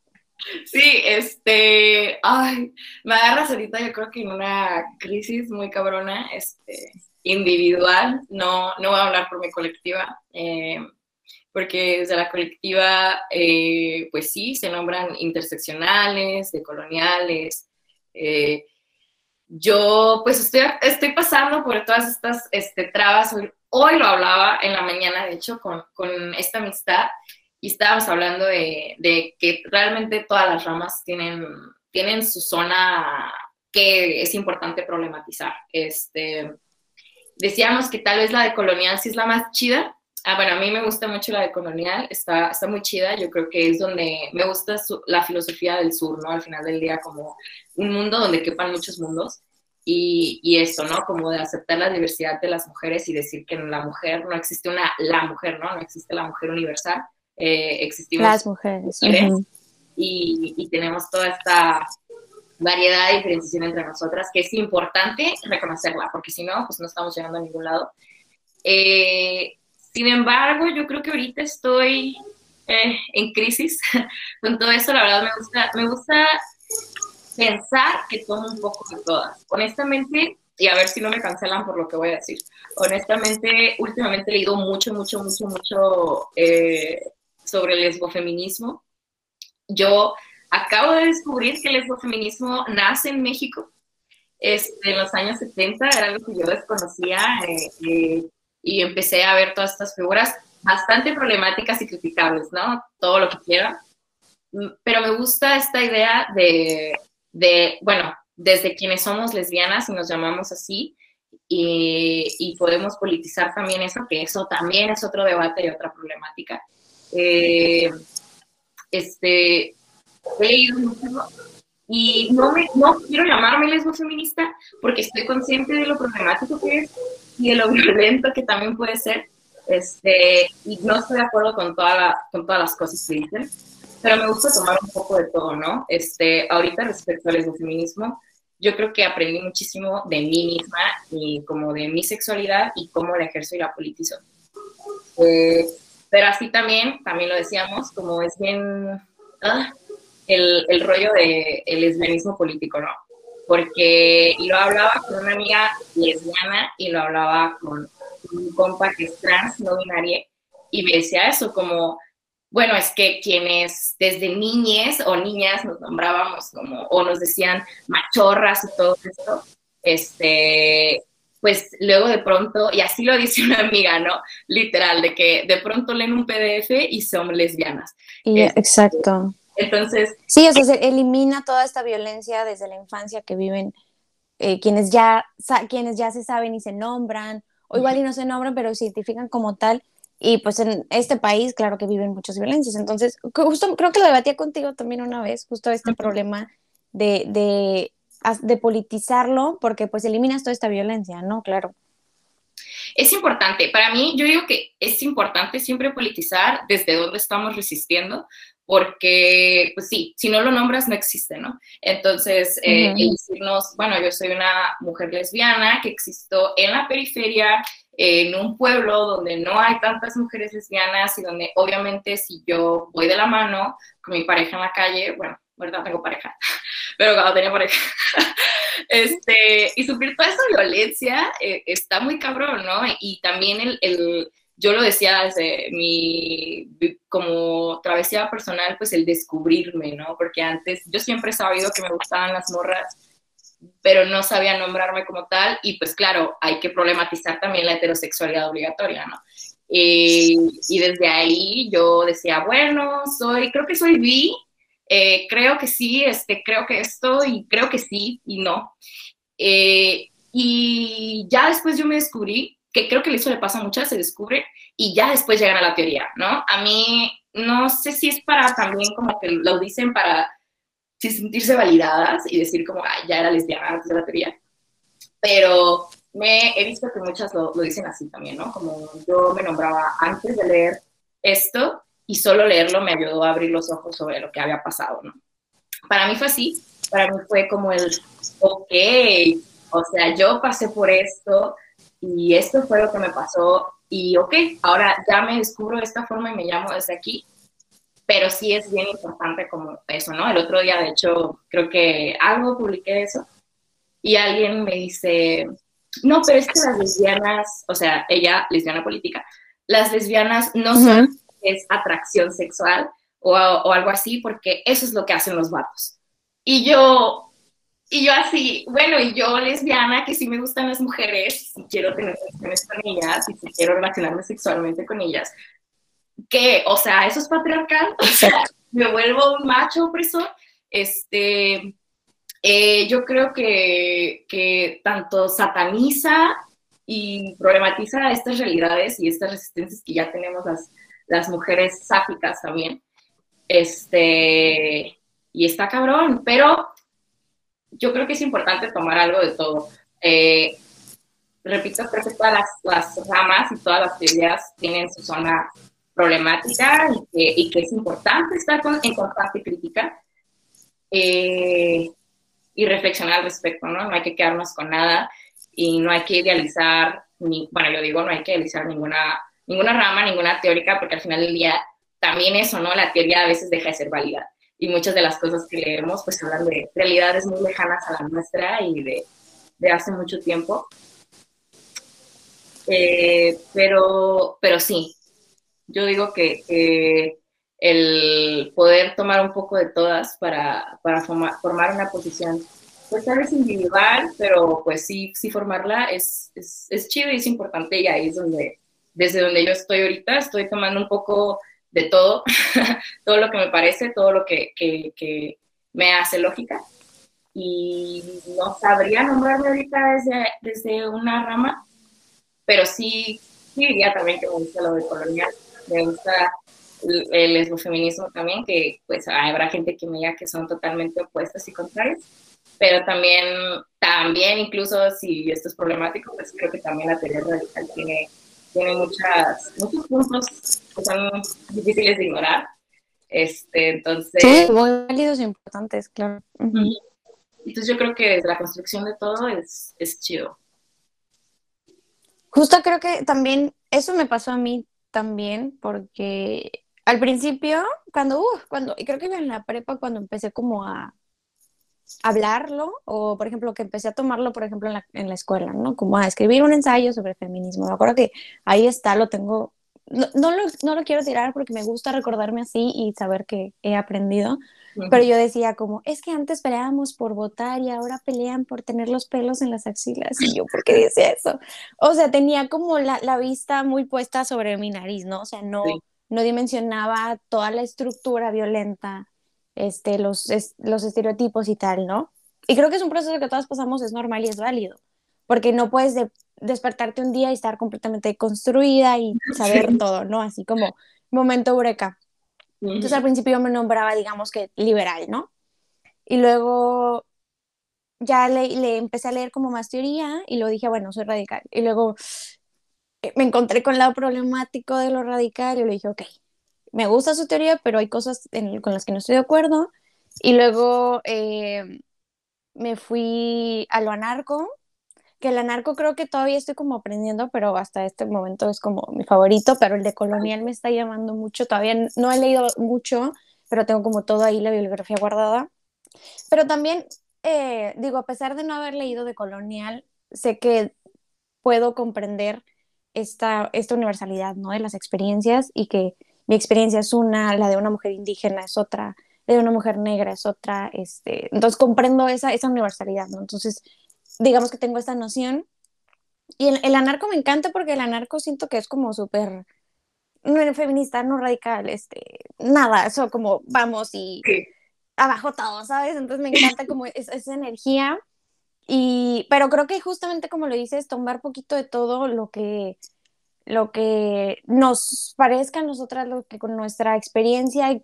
Sí, este, ay, me agarras ahorita yo creo que en una crisis muy cabrona, este, individual, no, no voy a hablar por mi colectiva, eh, porque desde la colectiva, eh, pues sí, se nombran interseccionales, decoloniales, eh, yo pues estoy, estoy pasando por todas estas este, trabas, hoy, hoy, lo hablaba en la mañana, de hecho, con, con esta amistad, y estábamos hablando de, de, que realmente todas las ramas tienen, tienen su zona que es importante problematizar. Este, decíamos que tal vez la de colonial sí es la más chida. Ah, bueno, a mí me gusta mucho la de colonial, está, está muy chida, yo creo que es donde me gusta la filosofía del sur, ¿no? Al final del día, como un mundo donde quepan muchos mundos. Y, y, eso, ¿no? Como de aceptar la diversidad de las mujeres y decir que en la mujer no existe una, la mujer, ¿no? No existe la mujer universal, eh, existimos las mujeres, y, tenemos toda esta variedad y diferenciación entre nosotras que es importante reconocerla porque si no pues no estamos llegando a ningún lado eh, sin embargo yo creo que ahorita estoy eh, en crisis con todo eso la verdad me gusta me gusta pensar que tomo un poco de todas honestamente y a ver si no me cancelan por lo que voy a decir. Honestamente, últimamente he leído mucho, mucho, mucho, mucho eh, sobre el lesbofeminismo. Yo acabo de descubrir que el lesbofeminismo nace en México. Este, en los años 70 era algo que yo desconocía eh, eh, y empecé a ver todas estas figuras bastante problemáticas y criticables, ¿no? Todo lo que quiera. Mm, pero me gusta esta idea de, de bueno, desde quienes somos lesbianas y nos llamamos así, y, y, podemos politizar también eso, que eso también es otro debate y otra problemática. Eh, este, he leído mucho y no, me, no quiero llamarme lesbo feminista porque estoy consciente de lo problemático que es y de lo violento que también puede ser. Este, y no estoy de acuerdo con, toda con todas las cosas que dicen, pero me gusta tomar un poco de todo, ¿no? Este, ahorita respecto al lesbofeminismo, yo creo que aprendí muchísimo de mí misma y como de mi sexualidad y cómo la ejerzo y la politizo. Eh, pero así también, también lo decíamos, como es bien ah, el, el, rollo del el lesbianismo político, ¿no? Porque lo hablaba con una amiga lesbiana y lo hablaba con un compa que es trans, no binaria, y me decía eso, como, bueno, es que quienes desde niñes o niñas nos nombrábamos como, o nos decían machorras y todo esto, este, pues luego de pronto, y así lo dice una amiga, ¿no? Literal, de que de pronto leen un PDF y son lesbianas. exacto. Entonces... Sí, o sea, se elimina toda esta violencia desde la infancia que viven eh, quienes, ya, quienes ya se saben y se nombran, o igual y no se nombran, pero se identifican como tal. Y pues en este país, claro que viven muchas violencias. Entonces, justo creo que lo debatía contigo también una vez, justo este problema de, de de politizarlo porque pues eliminas toda esta violencia, ¿no? Claro. Es importante, para mí yo digo que es importante siempre politizar desde dónde estamos resistiendo, porque, pues sí, si no lo nombras no existe, ¿no? Entonces, eh, decirnos, bueno, yo soy una mujer lesbiana que existo en la periferia, en un pueblo donde no hay tantas mujeres lesbianas y donde obviamente si yo voy de la mano con mi pareja en la calle, bueno, verdad tengo pareja, pero cuando tenía pareja, este, y sufrir toda esa violencia eh, está muy cabrón, ¿no? Y también el, el yo lo decía desde mi, como travesía personal, pues el descubrirme, ¿no? Porque antes yo siempre he sabido que me gustaban las morras, pero no sabía nombrarme como tal y pues claro, hay que problematizar también la heterosexualidad obligatoria, ¿no? Y desde ahí yo decía, bueno, soy, creo que soy bi, eh, creo que sí, este, creo que esto y creo que sí y no. Eh, y ya después yo me descubrí que creo que eso le pasa a muchas, se descubre y ya después llegan a la teoría, ¿no? A mí no sé si es para también como que lo dicen para sentirse validadas y decir como, Ay, ya era lesbiana antes de la teoría, pero me he visto que muchas lo, lo dicen así también, ¿no? Como yo me nombraba antes de leer esto y solo leerlo me ayudó a abrir los ojos sobre lo que había pasado, ¿no? Para mí fue así, para mí fue como el, ok, o sea, yo pasé por esto, y esto fue lo que me pasó y ok, ahora ya me descubro de esta forma y me llamo desde aquí, pero sí es bien importante como eso, ¿no? El otro día, de hecho, creo que algo publiqué eso y alguien me dice, no, pero es que las lesbianas, o sea, ella, lesbiana política, las lesbianas no son, es atracción sexual o, o algo así, porque eso es lo que hacen los vatos. Y yo, y yo así, bueno, y yo lesbiana, que sí me gustan las mujeres, y quiero tener relaciones con ellas, y quiero relacionarme sexualmente con ellas, que, o sea, eso es patriarcal, o sea, me vuelvo un macho opresor, este, eh, yo creo que, que tanto sataniza y problematiza estas realidades y estas resistencias que ya tenemos las, las mujeres sáficas también, este, y está cabrón, pero yo creo que es importante tomar algo de todo. Eh, repito, creo que todas las, ramas y todas las teorías tienen su zona problemática y que, es importante estar en constante crítica eh, y reflexionar al respecto, ¿no? No hay que quedarnos con nada y no hay que idealizar, ni, bueno, yo digo, no hay que idealizar ninguna, ninguna rama, ninguna teórica, porque al final del día también eso, ¿no? La teoría a veces deja de ser válida y muchas de las cosas que leemos pues hablan de realidades muy lejanas a la nuestra y de, de hace mucho tiempo. Eh, pero, pero sí, yo digo que, el poder tomar un poco de todas para, para formar, una posición, pues tal vez individual, pero pues sí, sí formarla es, es, es chido y es importante y ahí es donde, desde donde yo estoy ahorita, estoy tomando un poco de todo, todo lo que me parece, todo lo que, que, me hace lógica. Y no sabría nombrarme ahorita desde, desde una rama, pero sí, sí diría también que me gusta lo de colonial, me gusta el, lesbofeminismo también, que pues habrá gente que me diga que son totalmente opuestas y contrarias, pero también, también incluso si esto es problemático, pues creo que también la teoría radical tiene tiene muchas, muchos puntos que son difíciles de ignorar. Este, entonces... Sí, muy válidos e importantes, claro. Entonces yo creo que desde la construcción de todo es, es chido. Justo creo que también eso me pasó a mí también, porque al principio, cuando, uh, cuando, y creo que en la prepa, cuando empecé como a hablarlo o, por ejemplo, que empecé a tomarlo, por ejemplo, en la, en la escuela, ¿no? Como a escribir un ensayo sobre feminismo. Me acuerdo que ahí está, lo tengo, no, no, lo, no lo quiero tirar porque me gusta recordarme así y saber que he aprendido, pero yo decía como, es que antes peleábamos por votar y ahora pelean por tener los pelos en las axilas. Y yo, ¿por qué dice eso? O sea, tenía como la, la vista muy puesta sobre mi nariz, ¿no? O sea, no, no dimensionaba toda la estructura violenta este, los, los estereotipos y tal, ¿no? Y creo que es un proceso que todas pasamos, es normal y es válido, porque no puedes despertarte un día y estar completamente construida y saber todo, ¿no? Así como momento eureka. Entonces al principio yo me nombraba, digamos que liberal, ¿no? Y luego ya le, le, empecé a leer como más teoría y luego dije, bueno, soy radical. Y luego eh, me encontré con el lado problemático de lo radical y le dije, ok, me gusta su teoría, pero hay cosas con las que no estoy de acuerdo. Y luego eh, me fui a lo anarco, que el anarco creo que todavía estoy como aprendiendo, pero hasta este momento es como mi favorito, pero el de colonial me está llamando mucho, todavía no he leído mucho, pero tengo como todo ahí la bibliografía guardada. Pero también, eh, digo, a pesar de no haber leído de colonial, sé que puedo comprender esta, esta universalidad, ¿no? De las experiencias y que mi experiencia es una, la de una mujer indígena es otra, la de una mujer negra es otra, este, entonces comprendo esa, esa universalidad, ¿no? Entonces, digamos que tengo esta noción. Y el, el anarco me encanta porque el anarco siento que es como súper, no feminista, no radical, este, nada, eso como vamos y abajo todo, ¿sabes? Entonces me encanta como esa energía. Y, pero creo que justamente como lo dices, tomar poquito de todo lo que, lo que nos parezca a nosotras, lo que con nuestra experiencia y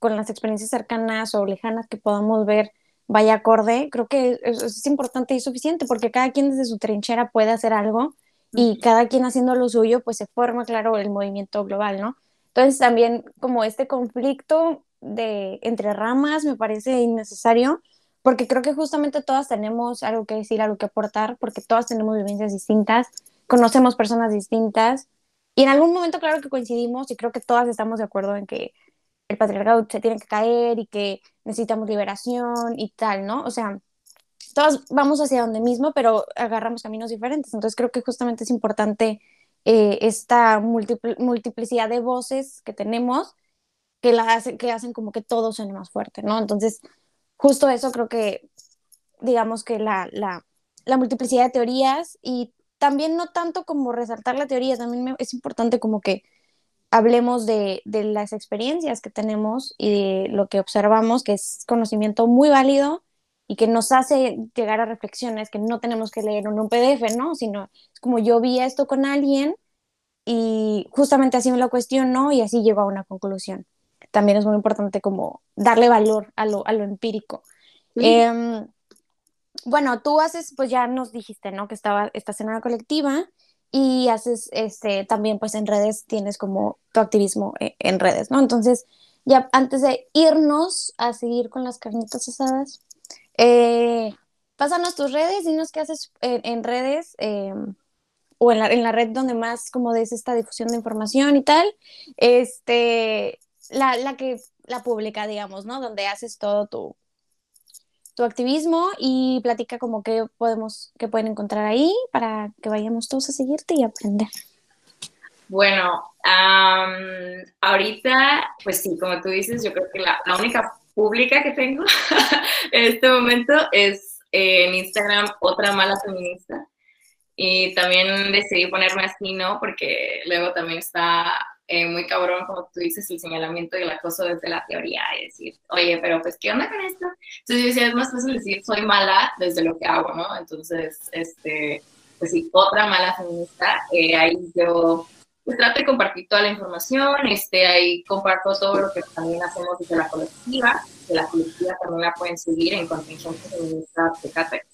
con las experiencias cercanas o lejanas que podamos ver vaya acorde, creo que es, es importante y suficiente porque cada quien desde su trinchera puede hacer algo y cada quien haciendo lo suyo, pues se forma, claro, el movimiento global, ¿no? Entonces también como este conflicto de entre ramas me parece innecesario porque creo que justamente todas tenemos algo que decir, algo que aportar, porque todas tenemos vivencias distintas, conocemos personas distintas y en algún momento claro que coincidimos y creo que todas estamos de acuerdo en que el patriarcado se tiene que caer y que necesitamos liberación y tal, ¿no? O sea, todas vamos hacia donde mismo, pero agarramos caminos diferentes. Entonces creo que justamente es importante eh, esta multiplicidad de voces que tenemos que, la que hacen como que todo suene más fuerte, ¿no? Entonces, justo eso creo que, digamos que la, la, la multiplicidad de teorías y también no tanto como resaltar la teoría, también es importante como que hablemos de, de, las experiencias que tenemos y de lo que observamos, que es conocimiento muy válido y que nos hace llegar a reflexiones que no tenemos que leer en un PDF, ¿no? Sino es como yo vi esto con alguien y justamente así me lo cuestiono y así llego a una conclusión. También es muy importante como darle valor a lo, a lo empírico. Em, bueno, tú haces, pues ya nos dijiste, ¿no? Que estaba, estás en una colectiva y haces, este, también pues en redes tienes como tu activismo eh, en redes, ¿no? Entonces, ya antes de irnos a seguir con las carnitas asadas, eh, pásanos tus redes, dinos qué haces en, redes em, o en la, en la, red donde más como des esta difusión de información y tal, este, la, la que, la pública, digamos, ¿no? Donde haces todo tu, tu activismo y platica como qué podemos, qué pueden encontrar ahí para que vayamos todos a seguirte y aprender. Bueno, ahorita, pues sí, como tú dices, yo creo que la, la única pública que tengo en este momento es eh, en Instagram otra mala feminista. Y también decidí ponerme así, ¿no? Porque luego también está eh, muy cabrón, como tú dices, el señalamiento y el acoso desde la teoría y decir, oye, pero pues, ¿qué onda con esto? Entonces yo decía, es más fácil decir, soy mala desde lo que hago, ¿no? Entonces, este, pues sí, otra mala feminista. Eh, ahí yo pues trato de compartir toda la información, este, ahí comparto todo lo que también hacemos desde la colectiva, que la colectiva también la pueden seguir en Contingente Feminista de Catex.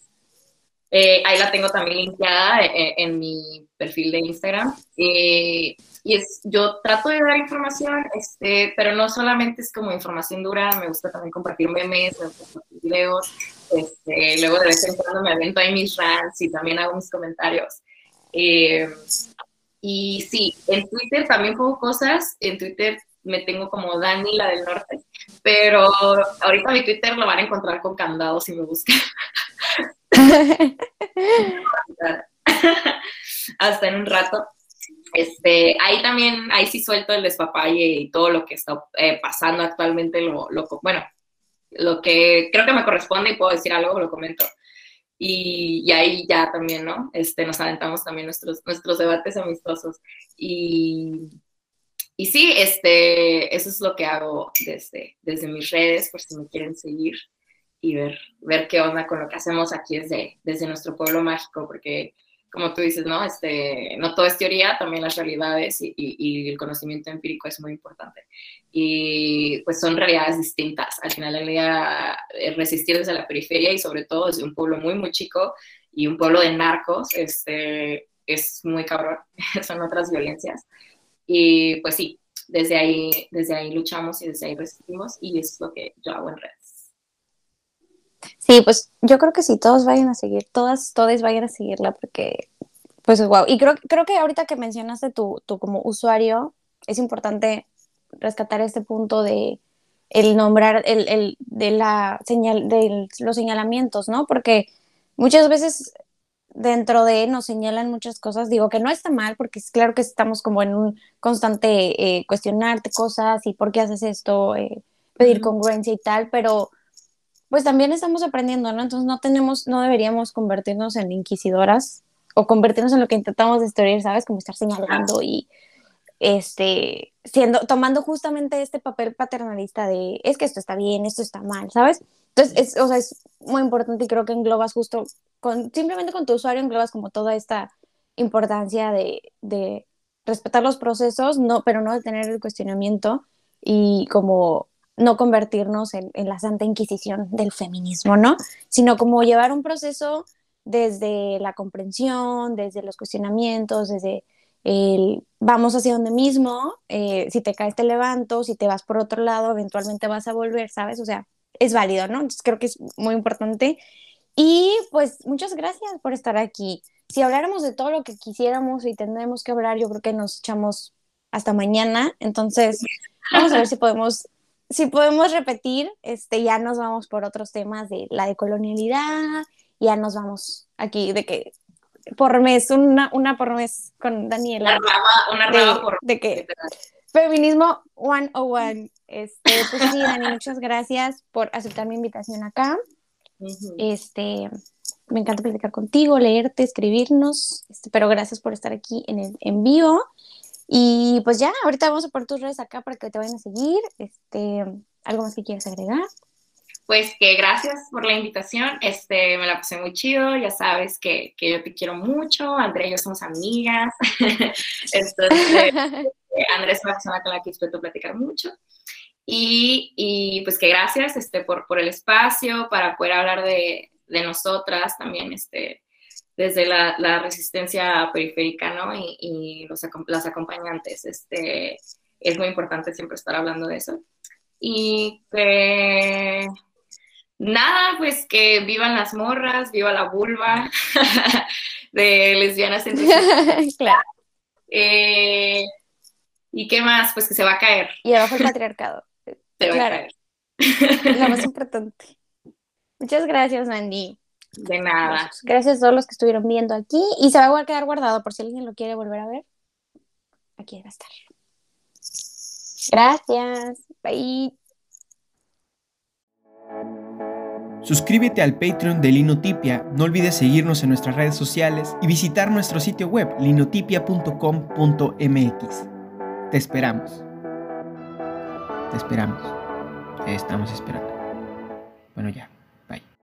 Eh, ahí la tengo también limpiada en, eh, en mi perfil de Instagram. Eh, y es, yo trato de dar información, este, pero no solamente es como información dura, me gusta también compartir memes, me gusta compartir videos, este, luego de vez en cuando me avento ahí mis rants y también hago mis comentarios. Eh, y sí, en Twitter también pongo cosas. En Twitter me tengo como Dani, la del norte. Pero ahorita mi Twitter lo van a encontrar con candados si me buscan. Hasta en un rato. Este, ahí también, ahí sí suelto el despapalle y todo lo que está eh, pasando actualmente, lo, lo, bueno, lo que creo que me corresponde y puedo decir algo, lo comento. Y, ahí ya también, ¿no? Este, nos aventamos también nuestros, nuestros debates amistosos. Y, y sí, este, eso es lo que hago desde, desde mis redes, por si me quieren seguir y ver, ver qué onda con lo que hacemos aquí desde, desde nuestro pueblo mágico, porque como tú dices, ¿no? Este, no todo es teoría, también las realidades y, y, el conocimiento empírico es muy importante. Y pues son realidades distintas. Al final del día, eh, resistir desde la periferia y sobre todo desde un pueblo muy, muy chico y un pueblo de narcos, este, es muy cabrón, son otras violencias. Y pues sí, desde ahí, desde ahí luchamos y desde ahí resistimos y es lo que yo hago en redes. Sí, pues yo creo que si todos vayan a seguir, todas, todos vayan a seguirla porque, pues wow. Y creo, creo que ahorita que mencionaste tu, tu como usuario, es importante rescatar este punto de el nombrar, el, el, de la señal, de los señalamientos, ¿no? Porque muchas veces dentro de nos señalan muchas cosas, digo que no está mal, porque es claro que estamos como en un constante eh, cuestionarte cosas y por qué haces esto, eh, pedir congruencia y tal, pero pues también estamos aprendiendo, ¿no? Entonces no tenemos, no deberíamos convertirnos en inquisidoras o convertirnos en lo que intentamos destruir, ¿sabes? Como estar señalando y este, siendo, tomando justamente este papel paternalista de, es que esto está bien, esto está mal, ¿sabes? Entonces, es, o sea, es muy importante y creo que englobas justo, con, simplemente con tu usuario englobas como toda esta importancia de, de respetar los procesos, no, pero no de tener el cuestionamiento y como no convertirnos en, en, la santa inquisición del feminismo, ¿no? Sino como llevar un proceso desde la comprensión, desde los cuestionamientos, desde el vamos hacia donde mismo, eh, si te caes te levanto, si te vas por otro lado, eventualmente vas a volver, ¿sabes? O sea, es válido, ¿no? Entonces creo que es muy importante. Y pues muchas gracias por estar aquí. Si habláramos de todo lo que quisiéramos y tendremos que hablar, yo creo que nos echamos hasta mañana. Entonces, vamos a ver si podemos, si podemos repetir. Este, ya nos vamos por otros temas de la decolonialidad, ya nos vamos aquí de que por mes, una, una por mes con Daniela. Una rama, una por de que Feminismo 101. Este, pues sí, Dani, muchas gracias por aceptar mi invitación acá. Este, me encanta platicar contigo, leerte, escribirnos, este, pero gracias por estar aquí en el en vivo. Y pues ya, ahorita vamos a poner tus redes acá para que te vayan a seguir. Este, ¿Algo más que quieras agregar? pues que gracias por la invitación, este, me la pasé muy chido, ya sabes que, que yo te quiero mucho, Andrea y yo somos amigas, entonces Andrés es una persona con la que disfruto platicar mucho, y, y, pues que gracias este, por, por el espacio, para poder hablar de, de nosotras también, este, desde la, la resistencia periférica, ¿no? Y, y los, las acompañantes, este, es muy importante siempre estar hablando de eso. Y que nada, pues que vivan las morras, viva la vulva de lesbianas en Claro. Eh, ¿Y qué más? Pues que se va a caer. Y abajo el patriarcado. Se va a caer. Lo más importante. Muchas gracias, Mandy. De nada. Gracias a todos los que estuvieron viendo aquí. Y se va a quedar guardado por si alguien lo quiere volver a ver. Aquí va a estar. Gracias. Bye. Suscríbete al Patreon de Linotipia, no olvides seguirnos en nuestras redes sociales y visitar nuestro sitio web linotipia.com.mx. Te esperamos. Te esperamos. Te estamos esperando.